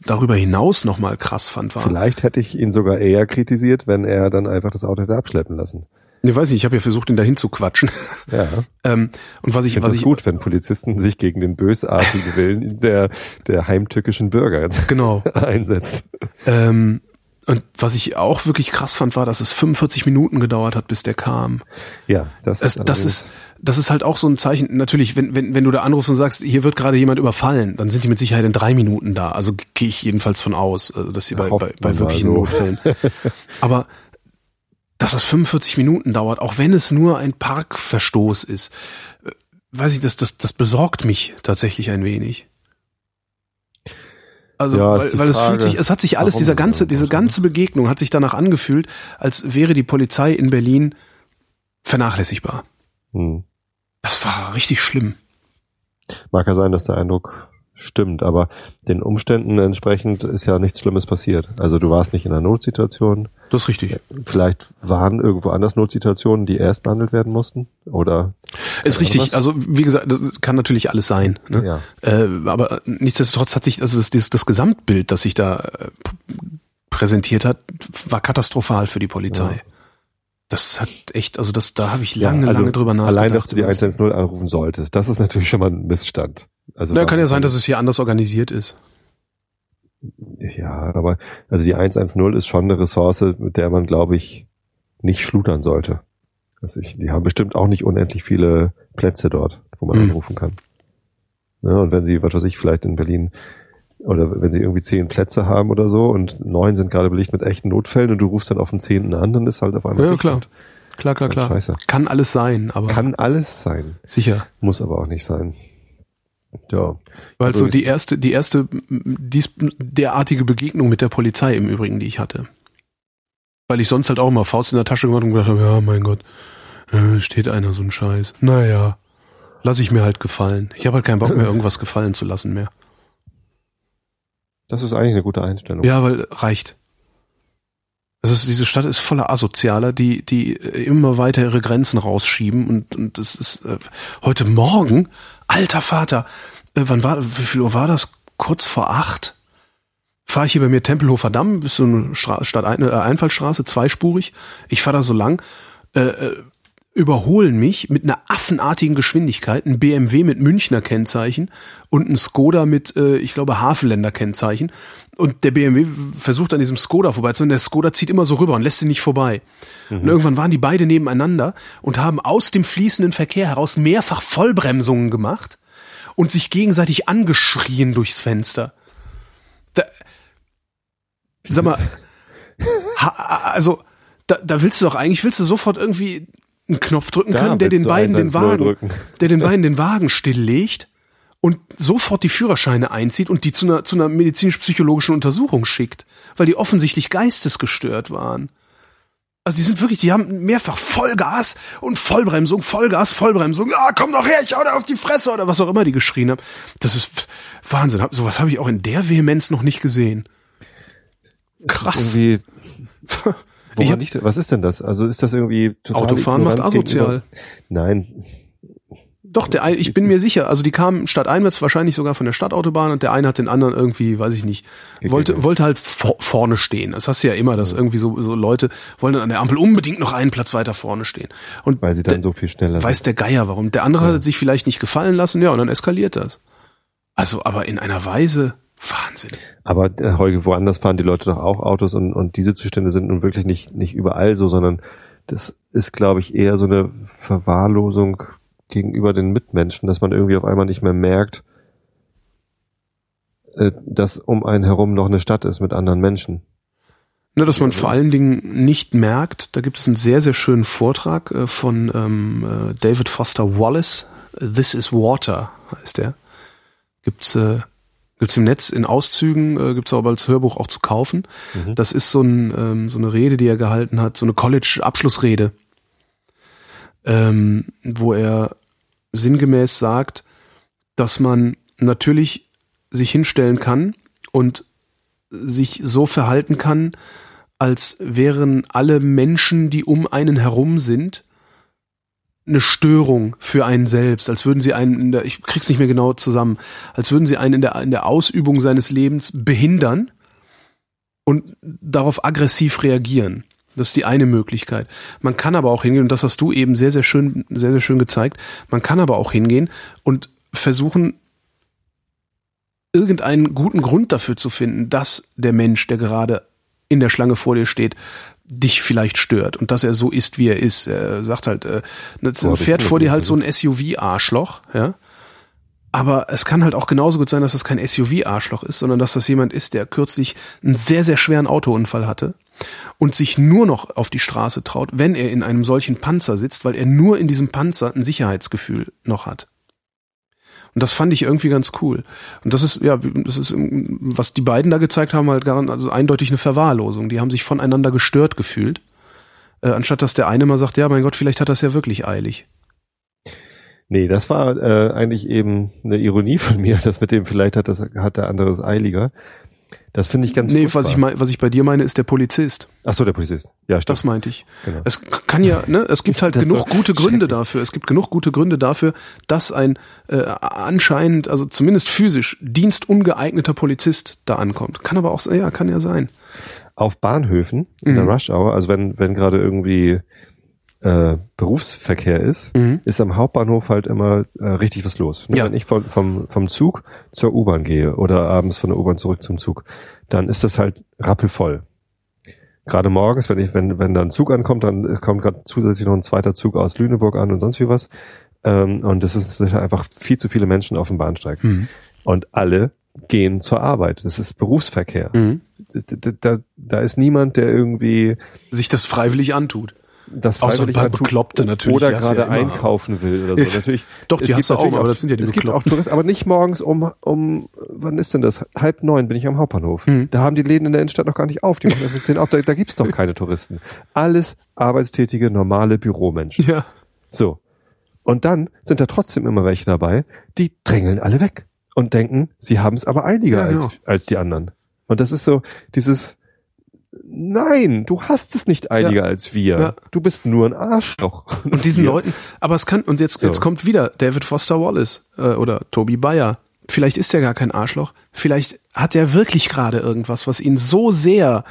darüber hinaus nochmal krass fand, war. Vielleicht hätte ich ihn sogar eher kritisiert, wenn er dann einfach das Auto hätte abschleppen lassen. Ich weiß nicht, ich habe ja versucht, ihn dahin zu quatschen. Ja, ähm, und was ich ich, finde was ich gut, wenn Polizisten sich gegen den bösartigen Willen der, der heimtückischen Bürger genau. einsetzt. Ähm, und was ich auch wirklich krass fand, war, dass es 45 Minuten gedauert hat, bis der kam. Ja, das, Es, ist das ist, das ist halt auch so ein Zeichen. Natürlich, wenn, wenn, wenn du da anrufst und sagst, hier wird gerade jemand überfallen, dann sind die mit Sicherheit in drei Minuten da. Also gehe ich jedenfalls von aus, also, dass sie bei, bei, bei wirklichen so. Notfällen. Aber dass das 45 Minuten dauert, auch wenn es nur ein Parkverstoß ist, äh, weiß ich, das, das, das besorgt mich tatsächlich ein wenig. Also, Ja, weil, weil es fühlt sich, es hat sich alles, warum dieser ganze, diese ist, ne? ganze Begegnung hat sich danach angefühlt, als wäre die Polizei in Berlin vernachlässigbar. Hm. Das war richtig schlimm. Mag ja sein, dass der Eindruck stimmt, aber den Umständen entsprechend ist ja nichts Schlimmes passiert. Also du warst nicht in einer Notsituation. Das ist richtig. Vielleicht waren irgendwo anders Notsituationen, die erst behandelt werden mussten. Oder Ist richtig. was? Also wie gesagt, das kann natürlich alles sein. Ne? ja. Äh, aber nichtsdestotrotz hat sich also das, dieses, das Gesamtbild, das sich da äh, präsentiert hat, war katastrophal für die Polizei. Ja. Das hat echt, also das, da habe ich lange, ja, also lange drüber nachgedacht. Allein, dass du die über das- 110 anrufen solltest, das ist natürlich schon mal ein Missstand. Also Na, kann ja sein, dass es hier anders organisiert ist. Ja, aber also die 110 ist schon eine Ressource, mit der man, glaube ich, nicht schludern sollte. Also ich, die haben bestimmt auch nicht unendlich viele Plätze dort, wo man Hm. anrufen kann. Ja, und wenn sie, was weiß ich, vielleicht in Berlin oder wenn sie irgendwie zehn Plätze haben oder so und neun sind gerade belegt mit echten Notfällen und du rufst dann auf den zehnten an, dann ist halt auf einmal Ja, klar. Klar, klar, halt klar. scheiße. Kann alles sein, aber Kann alles sein, sicher. muss aber auch nicht sein. Ja. Weil Also so die erste, die erste dies, derartige Begegnung mit der Polizei im Übrigen, die ich hatte. Weil ich sonst halt auch immer Faust in der Tasche gemacht und gedacht habe, ja, mein Gott, äh, steht einer so ein Scheiß. Naja, lass ich mir halt gefallen. Ich habe halt keinen Bock mehr, irgendwas gefallen zu lassen mehr. Das ist eigentlich eine gute Einstellung. Ja, weil reicht. Also diese Stadt ist voller Asozialer, die, die immer weiter ihre Grenzen rausschieben und, und das ist äh, heute Morgen, alter Vater, äh, wann war, wie viel Uhr war das? Kurz vor acht? fahre ich hier bei mir Tempelhofer Damm, ist so eine Stra Stadt äh, Einfallstraße, zweispurig. Ich fahre da so lang. Äh, äh, überholen mich mit einer affenartigen Geschwindigkeit ein BMW mit Münchner Kennzeichen und ein Skoda mit, äh, ich glaube, Havelländer Kennzeichen. Und der BMW versucht an diesem Skoda vorbeizukommen. Der Skoda zieht immer so rüber und lässt ihn nicht vorbei. Mhm. Und irgendwann waren die beide nebeneinander und haben aus dem fließenden Verkehr heraus mehrfach Vollbremsungen gemacht und sich gegenseitig angeschrien durchs Fenster. Da, sag mal, ha, also da, da willst du doch eigentlich, willst du sofort irgendwie einen Knopf drücken können, der den beiden den Wagen, der den beiden den Wagen stilllegt und sofort die Führerscheine einzieht und die zu einer, zu einer medizinisch-psychologischen Untersuchung schickt, weil die offensichtlich geistesgestört waren. Also die sind wirklich, die haben mehrfach Vollgas und Vollbremsung, Vollgas, Vollbremsung. Ah, komm doch her, ich hau dir auf die Fresse oder was auch immer die geschrien haben. Das ist Wahnsinn. Sowas habe ich auch in der Vehemenz noch nicht gesehen. Krass. Woran nicht, was ist denn das? Also ist das irgendwie total Autofahren macht asozial. Nein. Doch, der ein, ich bin mir sicher, also die kamen statt einwärts wahrscheinlich sogar von der Stadtautobahn und der eine hat den anderen irgendwie, weiß ich nicht, wollte, wollte halt vor, vorne stehen. Das hast du ja immer, dass irgendwie so, so Leute wollen dann an der Ampel unbedingt noch einen Platz weiter vorne stehen. Und Weil sie dann so viel schneller Weiß sind. der Geier warum. Der andere ja. hat sich vielleicht nicht gefallen lassen, ja, und dann eskaliert das. Also, aber in einer Weise, Wahnsinn. Aber äh, Holge, woanders fahren die Leute doch auch Autos und, und diese Zustände sind nun wirklich nicht, nicht überall so, sondern das ist, glaube ich, eher so eine Verwahrlosung gegenüber den Mitmenschen, dass man irgendwie auf einmal nicht mehr merkt, äh, dass um einen herum noch eine Stadt ist mit anderen Menschen. Ne, dass man vor allen Dingen nicht merkt, da gibt es einen sehr, sehr schönen Vortrag äh, von ähm, äh, David Foster Wallace, This is Water heißt der. Gibt's äh, Gibt's im Netz in Auszügen, äh, gibt's aber als Hörbuch auch zu kaufen. Mhm. Das ist so, ein, ähm, so eine Rede, die er gehalten hat, so eine College-Abschlussrede, ähm, wo er sinngemäß sagt, dass man natürlich sich hinstellen kann und sich so verhalten kann, als wären alle Menschen, die um einen herum sind, eine Störung für einen selbst, als würden sie einen, in der, ich krieg's nicht mehr genau zusammen, als würden sie einen in der, in der Ausübung seines Lebens behindern und darauf aggressiv reagieren. Das ist die eine Möglichkeit. Man kann aber auch hingehen, und das hast du eben sehr, sehr schön, sehr, sehr schön gezeigt, man kann aber auch hingehen und versuchen, irgendeinen guten Grund dafür zu finden, dass der Mensch, der gerade in der Schlange vor dir steht, dich vielleicht stört und dass er so ist, wie er ist. Er sagt halt, äh, ne, Boah, fährt vor dir halt so ein SUV-Arschloch, ja. Aber es kann halt auch genauso gut sein, dass das kein SUV-Arschloch ist, sondern dass das jemand ist, der kürzlich einen sehr, sehr schweren Autounfall hatte und sich nur noch auf die Straße traut, wenn er in einem solchen Panzer sitzt, weil er nur in diesem Panzer ein Sicherheitsgefühl noch hat. Und das fand ich irgendwie ganz cool. Und das ist, ja, das ist, was die beiden da gezeigt haben, halt gar, also eindeutig eine Verwahrlosung. Die haben sich voneinander gestört gefühlt. Äh, anstatt dass der eine mal sagt, ja, mein Gott, vielleicht hat das ja wirklich eilig. Nee, das war äh, eigentlich eben eine Ironie von mir, dass mit dem vielleicht hat das hat der andere es eiliger. Das finde ich ganz Nee, was ich, mein, was ich bei dir meine, ist der Polizist. Ach so, der Polizist. Ja, stimmt. Das meinte ich. Genau. Es kann ja, ne, es gibt halt genug gute Gründe dafür. Es gibt genug gute Gründe dafür, dass ein äh, anscheinend, also zumindest physisch, dienstungeeigneter Polizist da ankommt. Kann aber auch, ja, kann ja sein. Auf Bahnhöfen in mhm. der Rush Hour, also wenn, wenn gerade irgendwie äh, Berufsverkehr ist, mhm. ist am Hauptbahnhof halt immer äh, richtig was los. Ja. Wenn ich vom, vom, vom Zug zur U-Bahn gehe oder abends von der U-Bahn zurück zum Zug, dann ist das halt rappelvoll. Gerade morgens, wenn ich, wenn, wenn da ein Zug ankommt, dann kommt gerade zusätzlich noch ein zweiter Zug aus Lüneburg an und sonst wie was. Ähm, und das ist, das ist einfach viel zu viele Menschen auf dem Bahnsteig. Mhm. Und alle gehen zur Arbeit. Das ist Berufsverkehr. Mhm. Da, da, da ist niemand, der irgendwie sich das freiwillig antut das freiwillig Außer Bekloppte natürlich. Oder gerade ja einkaufen will oder so. Ist, natürlich, doch, die hast du auch, aber das sind ja die Es gibt auch Touristen, aber nicht morgens um, um, wann ist denn das? Halb neun bin ich am Hauptbahnhof. Mhm. Da haben die Läden in der Innenstadt noch gar nicht auf. Die machen erst mit zehn auf. Da, da gibt's doch keine Touristen. Alles arbeitstätige, normale Büromenschen. Ja. So. Und dann sind da trotzdem immer welche dabei, die drängeln alle weg und denken, sie haben es aber einiger ja, genau. als, als die anderen. Und das ist so dieses, Nein, du hast es nicht einiger ja. als wir. Ja. Du bist nur ein Arschloch. Und diesen wir. Leuten, aber es kann, und jetzt, so. jetzt kommt wieder David Foster Wallace äh, oder Toby Bayer, vielleicht ist er gar kein Arschloch, vielleicht hat er wirklich gerade irgendwas, was ihn so sehr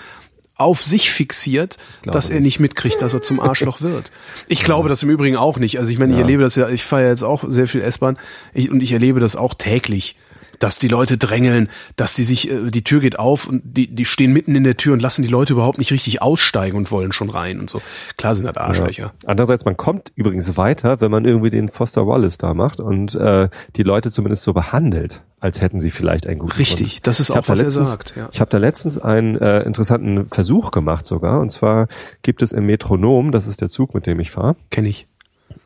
auf sich fixiert, dass er nicht. mitkriegt, dass er zum Arschloch wird. Ich glaube das im Übrigen auch nicht. Also ich meine, ich Ja. erlebe das ja, ich fahre ja jetzt auch sehr viel S-Bahn und ich erlebe das auch täglich. Dass die Leute drängeln, dass die sich, äh, die Tür geht auf und die, die stehen mitten in der Tür und lassen die Leute überhaupt nicht richtig aussteigen und wollen schon rein und so. Klar sind das Arschlöcher. Andererseits, man kommt übrigens weiter, wenn man irgendwie den Foster Wallace da macht und äh, die Leute zumindest so behandelt, als hätten sie vielleicht einen guten Richtig, Grund. das ist Ich auch, was er letztens- sagt. Ja. Ich habe da letztens einen äh, interessanten Versuch gemacht sogar. Und zwar gibt es im Metronom, das ist der Zug, mit dem ich fahre, Kenne ich.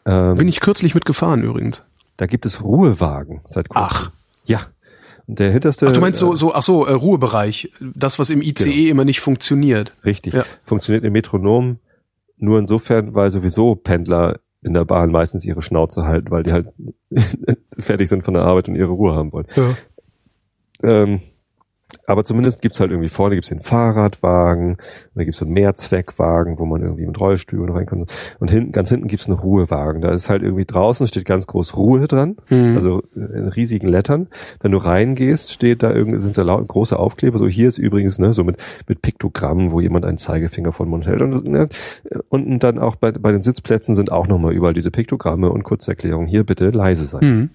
ähm, Bin ich kürzlich mitgefahren übrigens. da gibt es Ruhewagen seit kurzem. Ach. Ja. Der hinterste. Ach, du meinst so, äh, so, ach so, äh, Ruhebereich. Das, was im ICE immer nicht funktioniert. Richtig. Ja. Funktioniert im Metronom nur insofern, weil sowieso Pendler in der Bahn meistens ihre Schnauze halten, weil die halt fertig sind von der Arbeit und ihre Ruhe haben wollen. Ja. Ähm, aber zumindest gibt's halt irgendwie vorne gibt's den Fahrradwagen, da gibt's so einen Mehrzweckwagen, wo man irgendwie mit Rollstühlen rein kann. Und hinten, ganz hinten gibt's einen Ruhewagen. Da ist halt irgendwie draußen steht ganz groß Ruhe dran, Mhm. also in riesigen Lettern. Wenn du reingehst, steht da irgendwie, sind da laut, große Aufkleber. So hier ist übrigens, ne, so mit, mit Piktogrammen, wo jemand einen Zeigefinger vor den Mund hält. Und ne, unten dann auch bei, bei den Sitzplätzen sind auch nochmal überall diese Piktogramme und Kurzerklärung. Hier bitte leise sein. Mhm.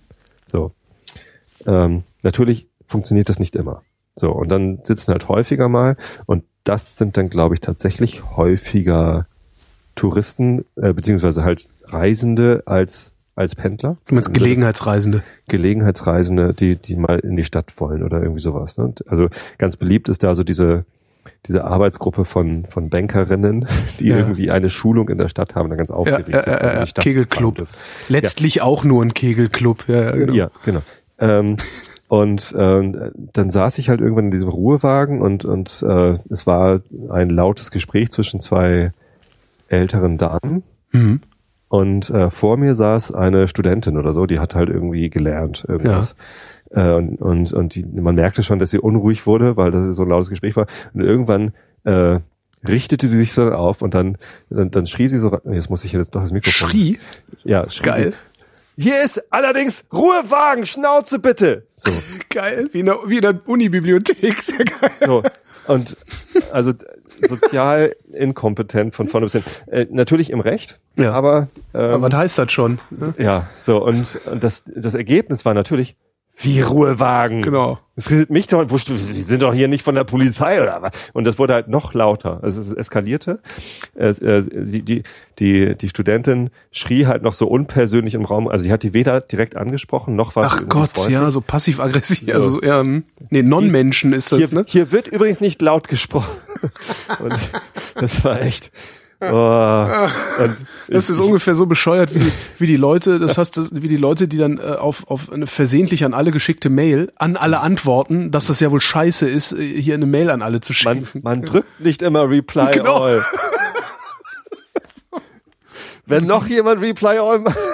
So. Ähm, natürlich funktioniert das nicht immer. So, und dann sitzen halt häufiger mal und das sind dann, glaube ich, tatsächlich häufiger Touristen, äh, beziehungsweise halt Reisende als, als Pendler. Du meinst Gelegenheitsreisende. Gelegenheitsreisende, die, die mal in die Stadt wollen oder irgendwie sowas. Ne? Also ganz beliebt ist da so diese, diese Arbeitsgruppe von, von Bankerinnen, die Ja. irgendwie eine Schulung in der Stadt haben, dann ganz aufgeregt ja, sind. ja, sie ja, die Stadt Kegelclub. Letztlich auch nur ein Kegelclub. Ja, ja, genau. Ja, genau. Ähm, und ähm, dann saß ich halt irgendwann in diesem Ruhewagen und, und äh, es war ein lautes Gespräch zwischen zwei älteren Damen. Mhm. Und äh, vor mir saß eine Studentin oder so, die hat halt irgendwie gelernt irgendwas. Äh, und und, und die, man merkte schon, dass sie unruhig wurde, weil das so ein lautes Gespräch war. Und irgendwann äh, richtete sie sich so auf und dann, dann, dann schrie sie so, jetzt muss ich jetzt doch das Mikrofon. Schrie. Ja, schrie Geil. Sie, hier ist allerdings Ruhewagen, Schnauze bitte. So, Geil. Wie in der, wie in der Unibibliothek. Sehr geil. so. Und also sozial inkompetent von vorne bis hin. Äh, natürlich im Recht, Ja. aber, ähm, Aber was heißt das schon? ja, so und, und das, das Ergebnis war natürlich wie Ruhewagen. Genau. Es redet mich doch, wo, Sie sind doch hier nicht von der Polizei oder was? Und das wurde halt noch lauter. Also es eskalierte. Es, äh, sie, die, die, die Studentin schrie halt noch so unpersönlich im Raum. Also sie hat die weder direkt angesprochen, noch war Ach Gott, freundlich. ja, so passiv-aggressiv. So. Also, so, ja, hm. nee, Non-Menschen ist das, Hier, ne? hier wird übrigens nicht laut gesprochen. Und das war echt. Oh, und Das ist ich- ungefähr so bescheuert wie die, wie die Leute, das heißt, das, wie die Leute, die dann äh, auf, auf eine versehentlich an alle geschickte Mail an alle antworten, dass das ja wohl scheiße ist, äh, hier eine Mail an alle zu man, schicken. man drückt nicht immer Reply Genau. All. Wenn noch jemand Reply All macht.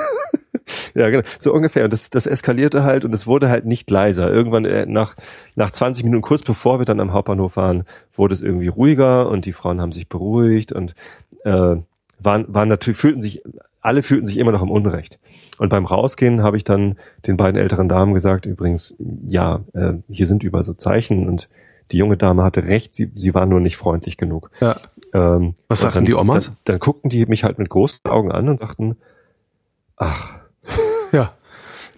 Ja, genau. So ungefähr. Und das, das eskalierte halt und es wurde halt nicht leiser. Irgendwann äh, nach, nach 20 Minuten, kurz bevor wir dann am Hauptbahnhof waren, wurde es irgendwie ruhiger und die Frauen haben sich beruhigt und äh, waren, waren natürlich, fühlten sich, alle fühlten sich immer noch im Unrecht. Und beim Rausgehen habe ich dann den beiden älteren Damen gesagt, übrigens, ja, äh, hier sind überall so Zeichen und die junge Dame hatte recht, sie, sie war nur nicht freundlich genug. Ja. Ähm, Was sagten dann, die Omas? Dann, dann guckten die mich halt mit großen Augen an und sagten, ach, Ja.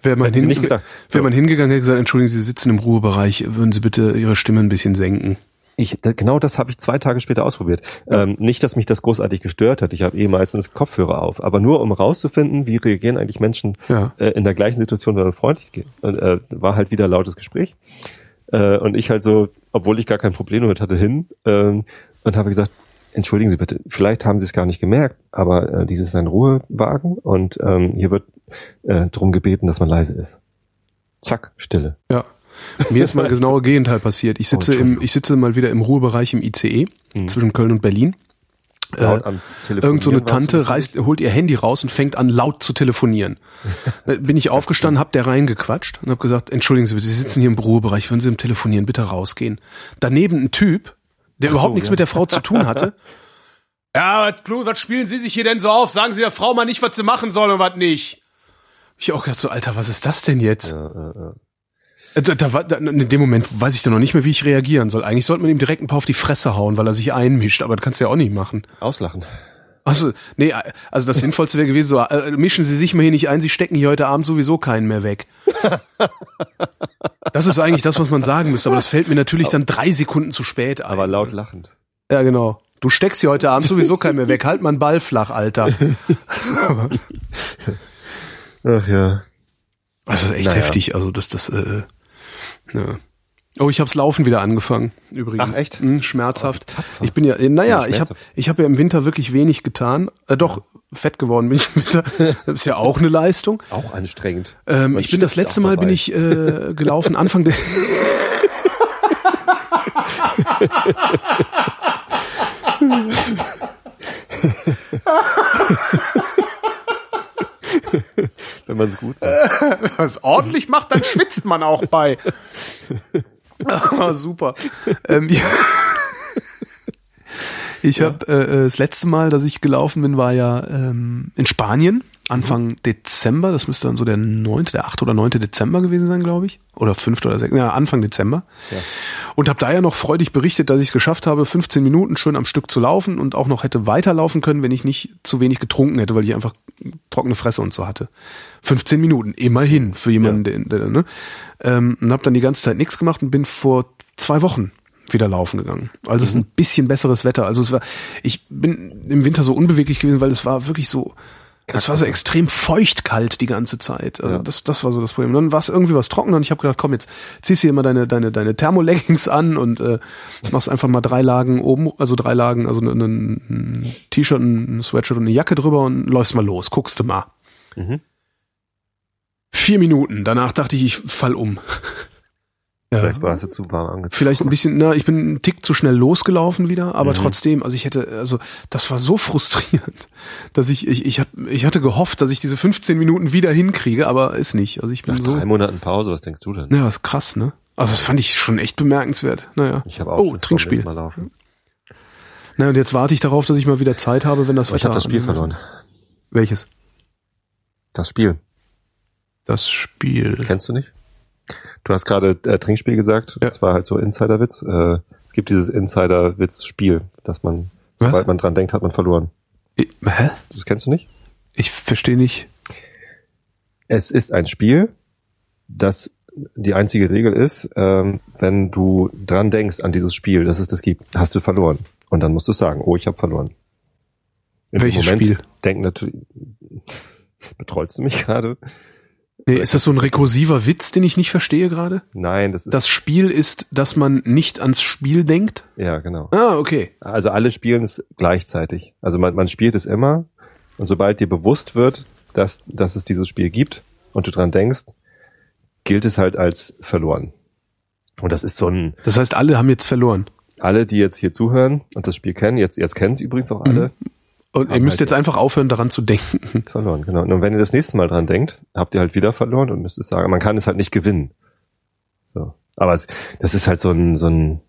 Wäre man, hin, wäre So. man hingegangen, hätte gesagt, entschuldigen Sie, Sie sitzen im Ruhebereich, würden Sie bitte Ihre Stimme ein bisschen senken. Ich, genau das habe ich zwei Tage später ausprobiert. Ähm, nicht, dass mich das großartig gestört hat. Ich habe eh meistens Kopfhörer auf, aber nur um rauszufinden, wie reagieren eigentlich Menschen Ja. äh, in der gleichen Situation, wenn man freundlich geht. Und, äh, war halt wieder lautes Gespräch. Äh, und ich halt so, obwohl ich gar kein Problem damit hatte, hin ähm, und habe gesagt, entschuldigen Sie bitte, vielleicht haben Sie es gar nicht gemerkt, aber äh, dieses ist ein Ruhewagen und ähm, hier wird äh, darum gebeten, dass man leise ist. Zack, Stille. Ja. Mir ist mal genaue Gegenteil passiert. Ich sitze Oh, im, ich sitze mal wieder im Ruhebereich im ICE zwischen Köln und Berlin. Laut Äh, Telefonieren Irgend so eine Tante reißt, holt ihr Handy raus und fängt an laut zu telefonieren. Äh, Bin ich aufgestanden, hab der reingequatscht und hab gesagt, entschuldigen Sie bitte, Sie sitzen hier im Ruhebereich, würden Sie im Telefonieren bitte rausgehen. Daneben ein Typ, der Ach so, überhaupt nichts ja. mit der Frau zu tun hatte. Ja, was, spielen Sie sich hier denn so auf? Sagen Sie der Frau mal nicht, was sie machen soll und was nicht. Ich auch gedacht so, Alter, was ist das denn jetzt? Ja, ja, Da, da, war- da, in dem Moment weiß ich dann noch nicht mehr, wie ich reagieren soll. Eigentlich sollte man ihm direkt ein paar auf die Fresse hauen, weil er sich einmischt, aber das kannst du ja auch nicht machen. Auslachen. Also, nee, also das Sinnvollste wäre gewesen, so, äh, mischen Sie sich mal hier nicht ein, Sie stecken hier heute Abend sowieso keinen mehr weg. Das ist eigentlich das, was man sagen müsste, aber das fällt mir natürlich dann drei Sekunden zu spät ein. Aber laut lachend. Ja, genau. Du steckst hier heute Abend sowieso keinen mehr weg. Halt mal einen Ball flach, Alter. Ach ja. Das ist echt Naja. heftig. Also das, das, äh, ja. Oh, ich hab's Laufen wieder angefangen, übrigens. Ach, echt? Hm, schmerzhaft. Oh, ich bin ja, äh, naja, Ja, ich habe ich hab ja im Winter wirklich wenig getan. Äh, doch, fett geworden bin ich im Winter. Das ist ja auch eine Leistung. Auch anstrengend. Ähm, ich bin das letzte Mal dabei. bin ich äh, gelaufen Anfang der Wenn man es gut macht. es ordentlich macht, dann schwitzt man auch bei. Ah, super. Ähm, ja. Ich habe äh, das letzte Mal, dass ich gelaufen bin, war ja ähm, in Spanien Anfang Dezember. Das müsste dann so der 9., der 8. oder 9. Dezember gewesen sein, glaube ich. Oder 5. oder 6. Ja, Anfang Dezember. Ja. Und habe da ja noch freudig berichtet, dass ich es geschafft habe, 15 Minuten schön am Stück zu laufen und auch noch hätte weiterlaufen können, wenn ich nicht zu wenig getrunken hätte, weil ich einfach trockene Fresse und so hatte. 15 Minuten, immerhin für jemanden, der, der, ne? Ähm, und habe dann die ganze Zeit nichts gemacht und bin vor zwei Wochen wieder laufen gegangen. Also es ist ein bisschen besseres Wetter. Also es war, ich bin im Winter so unbeweglich gewesen, weil es war wirklich so, es war so extrem feucht kalt die ganze Zeit. Also Ja. das, das war so das Problem. Dann war es irgendwie was trocken und ich habe gedacht, komm, jetzt ziehst du hier mal deine, deine, deine Thermoleggings an und äh, machst einfach mal drei Lagen oben, also drei Lagen, also ein, ein T-Shirt, ein Sweatshirt und eine Jacke drüber und läufst mal los, guckst du mal. Mhm. Vier Minuten, danach dachte ich, ich fall um. Ja. Vielleicht war es ja zu warm angezogen. Vielleicht ein bisschen, na, ich bin einen Tick zu schnell losgelaufen wieder, aber Mhm. trotzdem, also ich hätte, also das war so frustrierend, dass ich, ich, ich, hab, ich hatte gehofft, dass ich diese 15 Minuten wieder hinkriege, aber ist nicht. Also ich bin Nach so, drei Monaten Pause, was denkst du denn? ja, ist krass, ne? Also das fand ich schon echt bemerkenswert. Naja. Ich habe auch oh, Trinkspiel. Mal laufen. Na und jetzt warte ich darauf, dass ich mal wieder Zeit habe, wenn das Aber ich habe das Spiel verloren. Welches? Das Spiel. Das Spiel. Kennst du nicht? Du hast gerade äh, Trinkspiel gesagt. Ja. Das war halt so Insiderwitz. Äh, es gibt dieses Insiderwitz-Spiel, dass man, Was? sobald man dran denkt, hat man verloren. Ich, hä? Das kennst du nicht? Ich verstehe nicht. Es ist ein Spiel, das die einzige Regel ist, ähm, wenn du dran denkst an dieses Spiel, dass es das gibt, hast du verloren. Und dann musst du sagen, oh, ich habe verloren. In dem Welches Moment Spiel? Denk natürlich. Betrollst du mich gerade? Nee, ist das so ein rekursiver Witz, den ich nicht verstehe gerade? Nein, das ist. Das Spiel ist, dass man nicht ans Spiel denkt? ja, genau. Ah, okay. Also alle spielen es gleichzeitig. Also man, man spielt es immer und sobald dir bewusst wird, dass, dass es dieses Spiel gibt und du dran denkst, gilt es halt als verloren. Und das ist so ein, Das heißt, alle haben jetzt verloren. alle, die jetzt hier zuhören und das Spiel kennen, jetzt, jetzt kennen sie übrigens auch alle, Und ihr müsst halt jetzt einfach aufhören, daran zu denken. verloren, genau. Und wenn ihr das nächste Mal dran denkt, habt ihr halt wieder verloren und müsst es sagen, man kann es halt nicht gewinnen. So. Aber es, das ist halt so ein, so ein,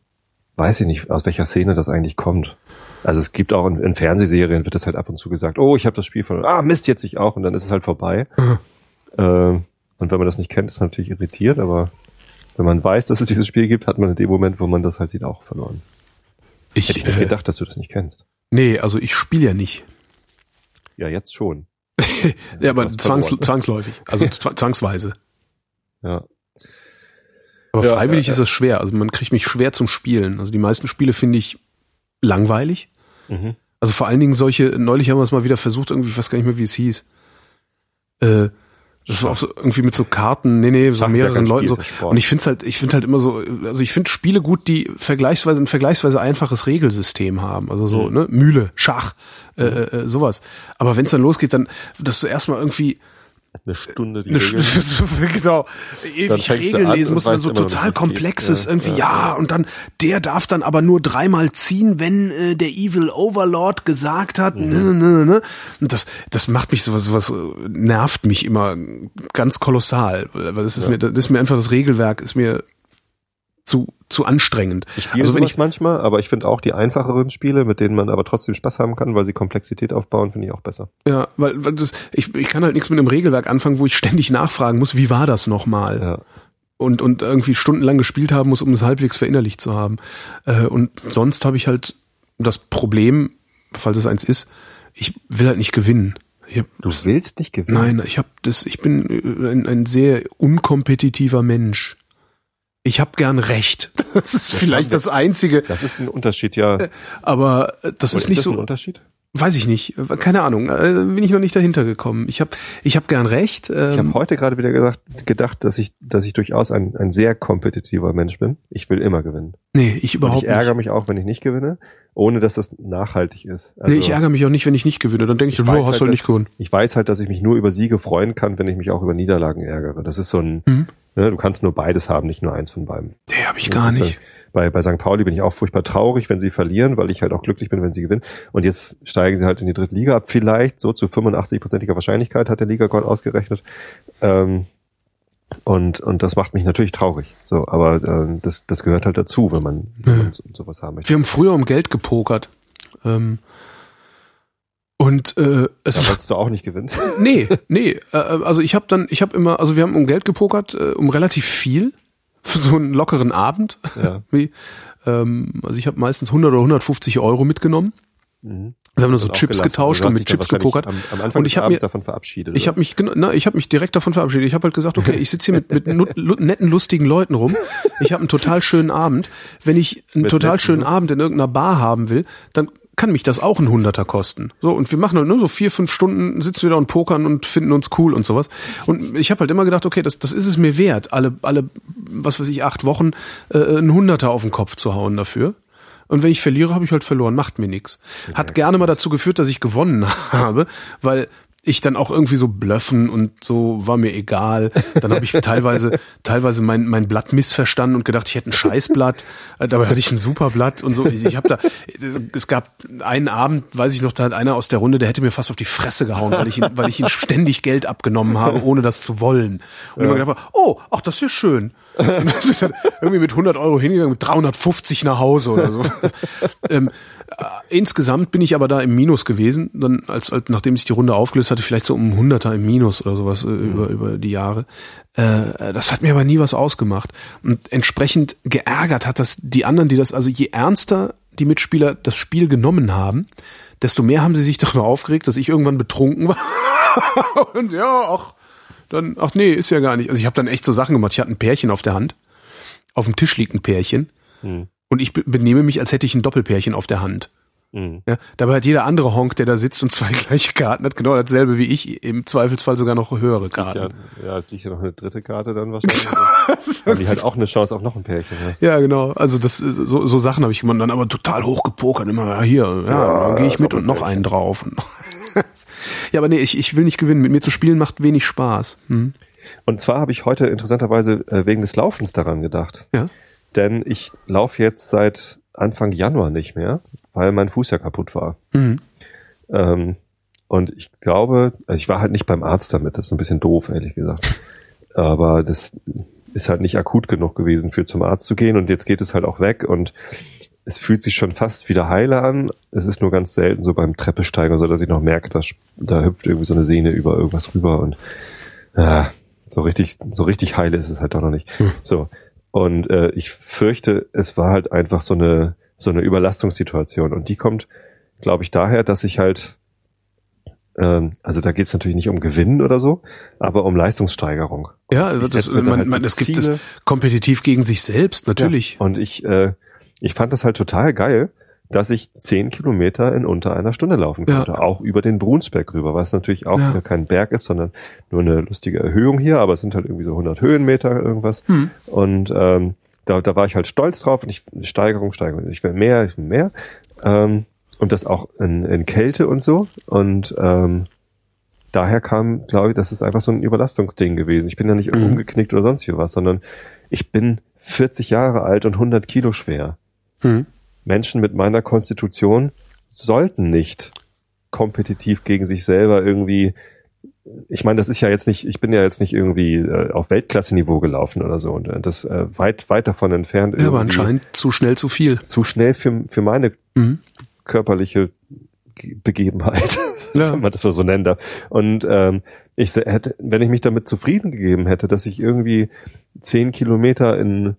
weiß ich nicht, aus welcher Szene das eigentlich kommt. Also es gibt auch in, in Fernsehserien wird das halt ab und zu gesagt, oh, ich habe das Spiel verloren, ah, Mist, jetzt ich auch und dann ist es halt vorbei. Ähm, und wenn man das nicht kennt, ist man natürlich irritiert, aber wenn man weiß, dass es dieses Spiel gibt, hat man in dem Moment, wo man das halt sieht, auch verloren. Ich, Hätte ich nicht äh, gedacht, dass du das nicht kennst. Nee, also ich spiele ja nicht. Ja, jetzt schon. Ja, aber zwangs, verloren. zwangsläufig. Also zwa- zwangsweise. Ja. Aber Ja, freiwillig ja, ist das schwer. Also man kriegt mich schwer zum Spielen. Also die meisten Spiele finde ich langweilig. Mhm. Also vor allen Dingen solche, neulich haben wir es mal wieder versucht, irgendwie, ich weiß gar nicht mehr, wie es hieß. Äh, das war auch so irgendwie mit so Karten, nee, nee, so Schach ja mehreren Spiel, Leuten so. ja. Und ich finde halt, ich finde halt immer so, also ich finde Spiele gut, die vergleichsweise ein vergleichsweise einfaches Regelsystem haben. Also so, Mhm. ne, Mühle, Schach, äh, äh, sowas. Aber wenn es dann losgeht, dann, dass du erstmal irgendwie Eine Stunde die eine Regeln. Sch- genau, ewig Regeln lesen muss, weißt so total komplexes geht. irgendwie, Ja, ja, ja. und dann, der darf dann aber nur dreimal ziehen, wenn äh, der Evil Overlord gesagt hat, Mhm. ne, ne, ne, ne. Und das, das macht mich sowas, sowas, äh, nervt mich immer ganz kolossal, weil weil das ist Ja. mir, das ist mir einfach das Regelwerk, ist mir zu, zu anstrengend. Ich spiele Also wenn ich, manchmal, aber ich finde auch die einfacheren Spiele, mit denen man aber trotzdem Spaß haben kann, weil sie Komplexität aufbauen, finde ich auch besser. ja, weil, weil das, ich, ich kann halt nichts mit einem Regelwerk anfangen, wo ich ständig nachfragen muss, wie war das nochmal? Ja. und, und irgendwie stundenlang gespielt haben muss, um es halbwegs verinnerlicht zu haben. Äh, und sonst habe ich halt das Problem, falls es eins ist, ich will halt nicht gewinnen. Hab, Du willst nicht gewinnen? nein, ich habe das, ich bin äh, ein, ein sehr unkompetitiver Mensch. Ich habe gern Recht. Das ist vielleicht das Einzige, Das ist ein Unterschied, ja. aber äh, das Oder ist nicht das ein so. Unterschied? Weiß ich nicht, keine Ahnung. Äh, bin ich noch nicht dahinter gekommen. Ich habe, ich habe gern Recht. Ich Ähm, habe heute gerade wieder gesagt, gedacht, dass ich, dass ich durchaus ein, ein sehr kompetitiver Mensch bin. Ich will immer gewinnen. nee, ich überhaupt ich ärgere nicht. mich auch, wenn ich nicht gewinne, ohne dass das nachhaltig ist. Also, nee, ich ärgere mich auch nicht, wenn ich nicht gewinne. Dann denke ich, ich du weiß hast halt, halt nicht gewonnen. Ich weiß halt, dass ich mich nur über Siege freuen kann, wenn ich mich auch über Niederlagen ärgere. Das ist so ein, Mhm. Ne, du kannst nur beides haben, nicht nur eins von beiden. Nee, habe ich gar nicht. Halt, bei, bei St. Pauli bin ich auch furchtbar traurig, wenn sie verlieren, weil ich halt auch glücklich bin, wenn sie gewinnen. Und jetzt steigen sie halt in die dritte Liga ab, vielleicht so zu 85-prozentiger Wahrscheinlichkeit, hat der Liga-Gott ausgerechnet. Ähm, und, und das macht mich natürlich traurig. So, aber äh, das, das gehört halt dazu, wenn man, wenn Mhm. man so, sowas haben möchte. Wir haben früher um Geld gepokert. Ähm, und äh, es Da wolltest du auch nicht gewinnen. nee, nee, äh, also ich habe dann, ich habe immer, also wir haben um Geld gepokert, äh, um relativ viel für so einen lockeren Abend. Ja. Wie, ähm, also ich habe meistens 100 oder 150 Euro mitgenommen. Mhm. Wir haben dann so Chips gelassen. getauscht und mit Chips gepokert. Am, am Anfang Und ich hab Abends mir- davon verabschiedet. Ich habe mich, na, ich habe mich direkt davon verabschiedet. Ich habe halt gesagt, okay, ich sitze hier mit, mit netten, lustigen Leuten rum. Ich habe einen total schönen Abend. Wenn ich einen Mit total netten, schönen ne? Abend in irgendeiner Bar haben will, dann kann mich das auch ein Hunderter kosten. So und wir machen halt nur so vier, fünf Stunden, sitzen wir da und pokern und finden uns cool und sowas. Und ich habe halt immer gedacht, okay, das, das ist es mir wert, alle, alle, was weiß ich, acht Wochen äh, einen Hunderter auf den Kopf zu hauen dafür. Und wenn ich verliere, habe ich halt verloren, macht mir nix. Hat gerne mal dazu geführt, dass ich gewonnen habe, weil ich dann auch irgendwie so blöffen und so war mir egal. Dann habe ich teilweise teilweise mein mein Blatt missverstanden und gedacht, ich hätte ein Scheißblatt, Äh, dabei hatte ich ein super Blatt und so. Ich, ich habe da es gab einen Abend, weiß ich noch, da hat einer aus der Runde, der hätte mir fast auf die Fresse gehauen, weil ich ihn, weil ich ihm ständig Geld abgenommen habe, ohne das zu wollen. Und immer gedacht, habe, oh, ach, das ist ja schön. Und dann bin ich dann irgendwie mit 100 Euro hingegangen, mit 350 nach Hause oder so. ähm, äh, insgesamt bin ich aber da im Minus gewesen, dann als, als nachdem sich die Runde aufgelöst hatte, vielleicht so um 100er im Minus oder sowas äh, über über die Jahre. Äh, das hat mir aber nie was ausgemacht und entsprechend geärgert hat das die anderen, die das also je ernster die Mitspieler das Spiel genommen haben, desto mehr haben sie sich doch nur aufgeregt, dass ich irgendwann betrunken war. und ja, ach, dann, ach nee, ist ja gar nicht. Also ich habe dann echt so Sachen gemacht. Ich hatte ein Pärchen auf der Hand. Auf dem Tisch liegt ein Pärchen. Hm. Und ich be- benehme mich, als hätte ich ein Doppelpärchen auf der Hand. Mhm. Ja, dabei hat jeder andere Honk, der da sitzt und zwei gleiche Karten hat, genau dasselbe wie ich, im Zweifelsfall sogar noch höhere Ja, Karten. ja, es liegt ja noch eine dritte Karte dann wahrscheinlich. Haben die halt auch eine Chance auf noch ein Pärchen. Ja. Ja, genau. Also das ist- so, so Sachen habe ich gemacht, dann aber total hoch gepokert, immer ja, hier, ja, Ja, dann gehe ich mit und noch einen drauf. Und ja, aber nee, ich, ich will nicht gewinnen. Mit mir zu spielen macht wenig Spaß. Hm. Und zwar habe ich heute interessanterweise äh, wegen des Laufens daran gedacht. Ja. Denn ich laufe jetzt seit Anfang Januar nicht mehr, weil mein Fuß ja kaputt war. Mhm. Ähm, und ich glaube, also ich war halt nicht beim Arzt damit, das ist ein bisschen doof, ehrlich gesagt. Aber das ist halt nicht akut genug gewesen, für zum Arzt zu gehen und jetzt geht es halt auch weg und es fühlt sich schon fast wieder heile an. Es ist nur ganz selten so beim Treppesteigen, so dass ich noch merke, dass da hüpft irgendwie so eine Sehne über irgendwas rüber und ah, so richtig, so richtig heile ist es halt doch noch nicht. So. Und äh, ich fürchte, es war halt einfach so eine, so eine Überlastungssituation. Und die kommt, glaube ich, daher, dass ich halt, ähm, also da geht es natürlich nicht um Gewinn oder so, aber um Leistungssteigerung. Ja, das, man, halt so man, es gibt es kompetitiv gegen sich selbst, natürlich. Ja. Und ich, äh, ich fand das halt total geil, dass ich zehn Kilometer in unter einer Stunde laufen Ja. konnte, auch über den Brunsberg rüber, was natürlich auch Ja. kein Berg ist, sondern nur eine lustige Erhöhung hier, aber es sind halt irgendwie so 100 Höhenmeter irgendwas. Hm. Und ähm, da, da war ich halt stolz drauf und ich Steigerung, Steigerung, ich will mehr, ich will mehr. Ähm, und das auch in, in Kälte und so. Und ähm, daher kam, glaube ich, das ist einfach so ein Überlastungsding gewesen. Ich bin ja nicht Mhm. umgeknickt oder sonst wie was, sondern ich bin 40 Jahre alt und 100 Kilo schwer. Hm. Menschen mit meiner Konstitution sollten nicht kompetitiv gegen sich selber irgendwie ich meine, das ist ja jetzt nicht, ich bin ja jetzt nicht irgendwie äh, auf Weltklasse-Niveau gelaufen oder so und äh, das äh, weit, weit davon entfernt. Ja, aber anscheinend zu schnell zu viel. Zu schnell für, für meine Mhm. körperliche Begebenheit, Ja. wenn man das so, nennen darf. Und ähm, ich hätte, wenn ich mich damit zufrieden gegeben hätte, dass ich irgendwie zehn Kilometer in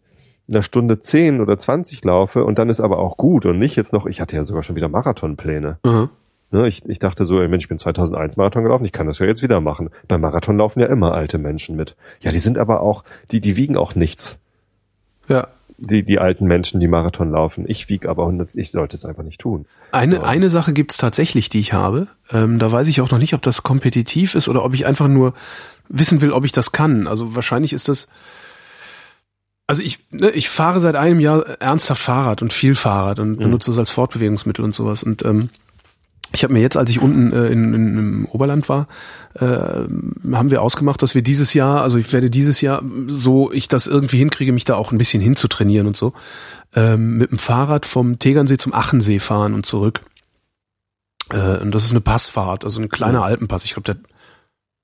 einer Stunde zehn oder zwanzig laufe und dann ist aber auch gut und nicht jetzt noch, ich hatte ja sogar schon wieder Marathonpläne. Aha. Ne, ich, ich dachte so, ey Mensch, ich bin 2001 Marathon gelaufen, ich kann das ja jetzt wieder machen. Beim Marathon laufen ja immer alte Menschen mit. Ja, die sind aber auch, die, die wiegen auch nichts. Ja. Die, die alten Menschen, die Marathon laufen. Ich wiege aber 100, ich sollte es einfach nicht tun. Eine, Ja. eine Sache gibt's tatsächlich, die ich habe. Ähm, da weiß ich auch noch nicht, ob das kompetitiv ist oder ob ich einfach nur wissen will, ob ich das kann. Also wahrscheinlich ist das. Also ich, ne, ich fahre seit einem Jahr ernsthaft Fahrrad und viel Fahrrad und benutze es als Fortbewegungsmittel und sowas. Und ähm, ich habe mir jetzt, als ich unten äh, in, in, im Oberland war, äh, haben wir ausgemacht, dass wir dieses Jahr, also ich werde dieses Jahr, so ich das irgendwie hinkriege, mich da auch ein bisschen hinzutrainieren und so, ähm, mit dem Fahrrad vom Tegernsee zum Achensee fahren und zurück. Äh, und das ist eine Passfahrt, also ein kleiner Mhm. Alpenpass. Ich glaube, der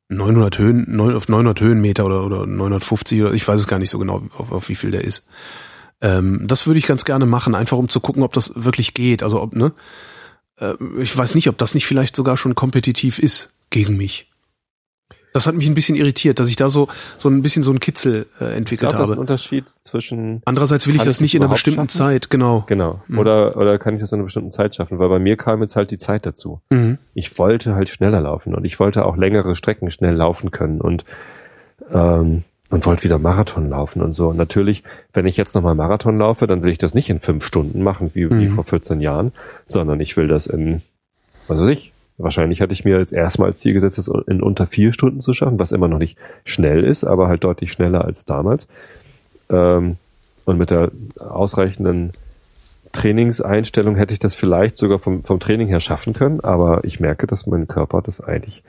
900 Höhen, 9, auf 900 Höhenmeter oder, oder 950 oder ich weiß es gar nicht so genau, auf, auf wie viel der ist. Ähm, das würde ich ganz gerne machen, einfach um zu gucken, ob das wirklich geht. Also ob, ne? Äh, ich weiß nicht, ob das nicht vielleicht sogar schon kompetitiv ist gegen mich. Das hat mich ein bisschen irritiert, dass ich da so, so ein bisschen so einen Kitzel äh, Ich entwickelt glaube, das ist ein habe. Unterschied zwischen Andererseits will ich das ich nicht in einer bestimmten schaffen? Zeit, genau. Genau. Mhm. Oder, oder kann ich das in einer bestimmten Zeit schaffen? Weil bei mir kam jetzt halt die Zeit dazu. Mhm. Ich wollte halt schneller laufen und ich wollte auch längere Strecken schnell laufen können und, ähm, und wollte wieder Marathon laufen und so. Und natürlich, wenn ich jetzt nochmal Marathon laufe, dann will ich das nicht in fünf Stunden machen, wie, wie Mhm. vor 14 Jahren, sondern ich will das in, was weiß ich, wahrscheinlich hatte ich mir jetzt erstmal als Ziel gesetzt, das in unter vier Stunden zu schaffen, was immer noch nicht schnell ist, aber halt deutlich schneller als damals. Ähm, und mit der ausreichenden Trainingseinstellung hätte ich das vielleicht sogar vom, vom Training her schaffen können, aber ich merke, dass mein Körper das eigentlich,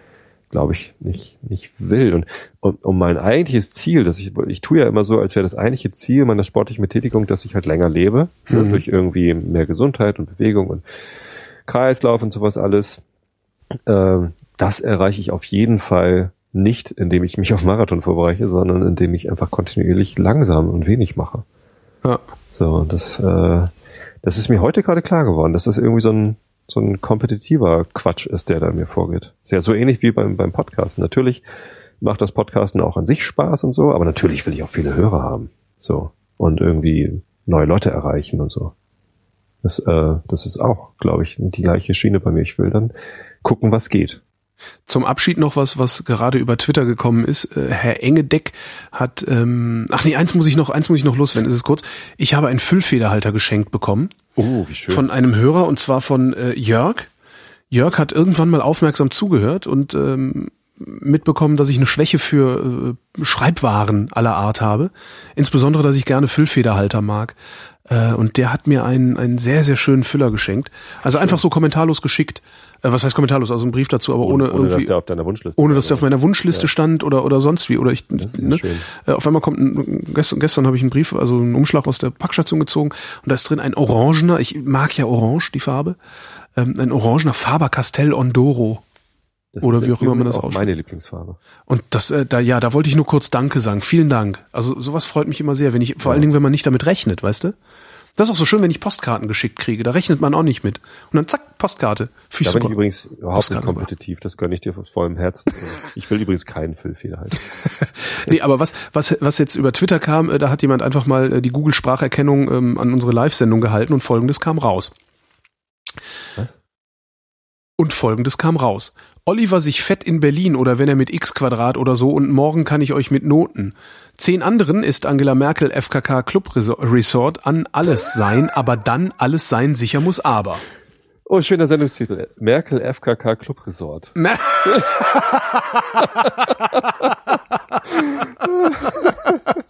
glaube ich, nicht, nicht will. Und um, um mein eigentliches Ziel, dass ich, ich tue ja immer so, als wäre das eigentliche Ziel meiner sportlichen Betätigung, dass ich halt länger lebe, ne, Mhm. durch irgendwie mehr Gesundheit und Bewegung und Kreislauf und sowas alles. Ähm, das erreiche ich auf jeden Fall nicht, indem ich mich auf Marathon vorbereite, sondern indem ich einfach kontinuierlich langsam und wenig mache. Ja. So, das, äh, das ist mir heute gerade klar geworden, dass das irgendwie so ein, so ein kompetitiver Quatsch ist, der da mir vorgeht. Ist ja so ähnlich wie beim, beim Podcasten. Natürlich macht das Podcasten auch an sich Spaß und so, aber natürlich will ich auch viele Hörer haben. So. Und irgendwie neue Leute erreichen und so. Das, äh, das ist auch, glaube ich, die gleiche Schiene bei mir. Ich will dann gucken, was geht. Zum Abschied noch was, was gerade über Twitter gekommen ist. Äh, Herr Engedeck hat, ähm, ach nee, eins muss ich noch, eins muss ich noch loswerden, ist es kurz. Ich habe einen Füllfederhalter geschenkt bekommen Oh, wie schön. von einem Hörer und zwar von äh, Jörg. Jörg hat irgendwann mal aufmerksam zugehört und ähm, mitbekommen, dass ich eine Schwäche für äh, Schreibwaren aller Art habe. Insbesondere, dass ich gerne Füllfederhalter mag. Äh, und der hat mir einen, einen sehr, sehr schönen Füller geschenkt. Also einfach so kommentarlos geschickt. Äh, was heißt kommentarlos? Also ein Brief dazu, aber ohne, ohne, ohne dass irgendwie der auf deiner Wunschliste ohne dass der auf meiner Wunschliste Ja. stand oder oder sonst wie oder ich Das ist ne, schön. äh, auf einmal kommt ein, gestern gestern habe ich einen Brief also einen Umschlag aus der Packstation gezogen und da ist drin ein orangener ich mag ja orange die Farbe ähm, ein orangener Faber Castell Ondoro Das oder wie auch immer man das auch meine Lieblingsfarbe. und das äh, da ja da wollte ich nur kurz Danke sagen vielen Dank also sowas freut mich immer sehr wenn ich vor allen Dingen wenn man nicht damit rechnet weißt du das ist auch so schön wenn ich Postkarten geschickt kriege da rechnet man auch nicht mit und dann zack Postkarte Finde Da ich bin super. ich übrigens überhaupt nicht Postkarten kompetitiv. Das gönne ich dir aus vollem Herzen. Ich will übrigens keinen Füllfeder halten. Nee, aber was, was, was jetzt über Twitter kam, äh, da hat jemand einfach mal äh, die Google-Spracherkennung ähm, an unsere Live-Sendung gehalten und folgendes kam raus. Was? Und folgendes kam raus. Oliver sich fett in Berlin oder wenn er mit X Quadrat oder so und morgen kann ich euch mit Noten. Zehn anderen ist Angela Merkel FKK Club Resor- Resort an alles sein, aber dann alles sein sicher muss aber. Oh, schöner Sendungstitel. Merkel FKK Club Resort. Mer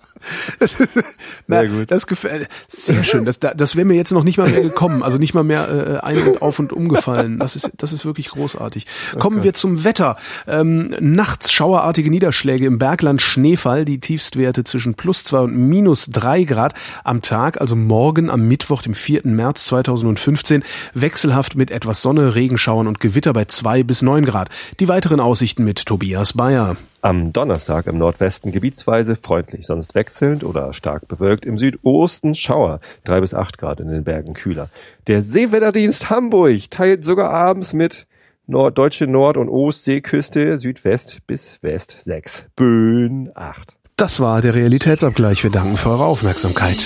Sehr gut. Das gefällt sehr schön. Das, da- das wäre mir jetzt noch nicht mal mehr gekommen, also nicht mal mehr äh, ein und auf und umgefallen. Das ist das ist wirklich großartig. Kommen wir zum Wetter. Ähm, nachts schauerartige Niederschläge im Bergland Schneefall, die Tiefstwerte zwischen plus zwei und minus drei Grad am Tag, also morgen am Mittwoch, dem 4. März 2015, wechselhaft mit etwas Sonne, Regenschauern und Gewitter bei zwei bis neun Grad. Die weiteren Aussichten mit Tobias Bayer. Am Donnerstag im Nordwesten gebietsweise freundlich, sonst wechselnd oder stark bewölkt. Im Südosten Schauer, drei bis acht Grad in den Bergen kühler. Der Seewetterdienst Hamburg teilt sogar abends mit Nord deutsche Nord- und Ostseeküste Südwest bis West sechs, Böen acht. Das war der Realitätsabgleich. Wir danken für eure Aufmerksamkeit.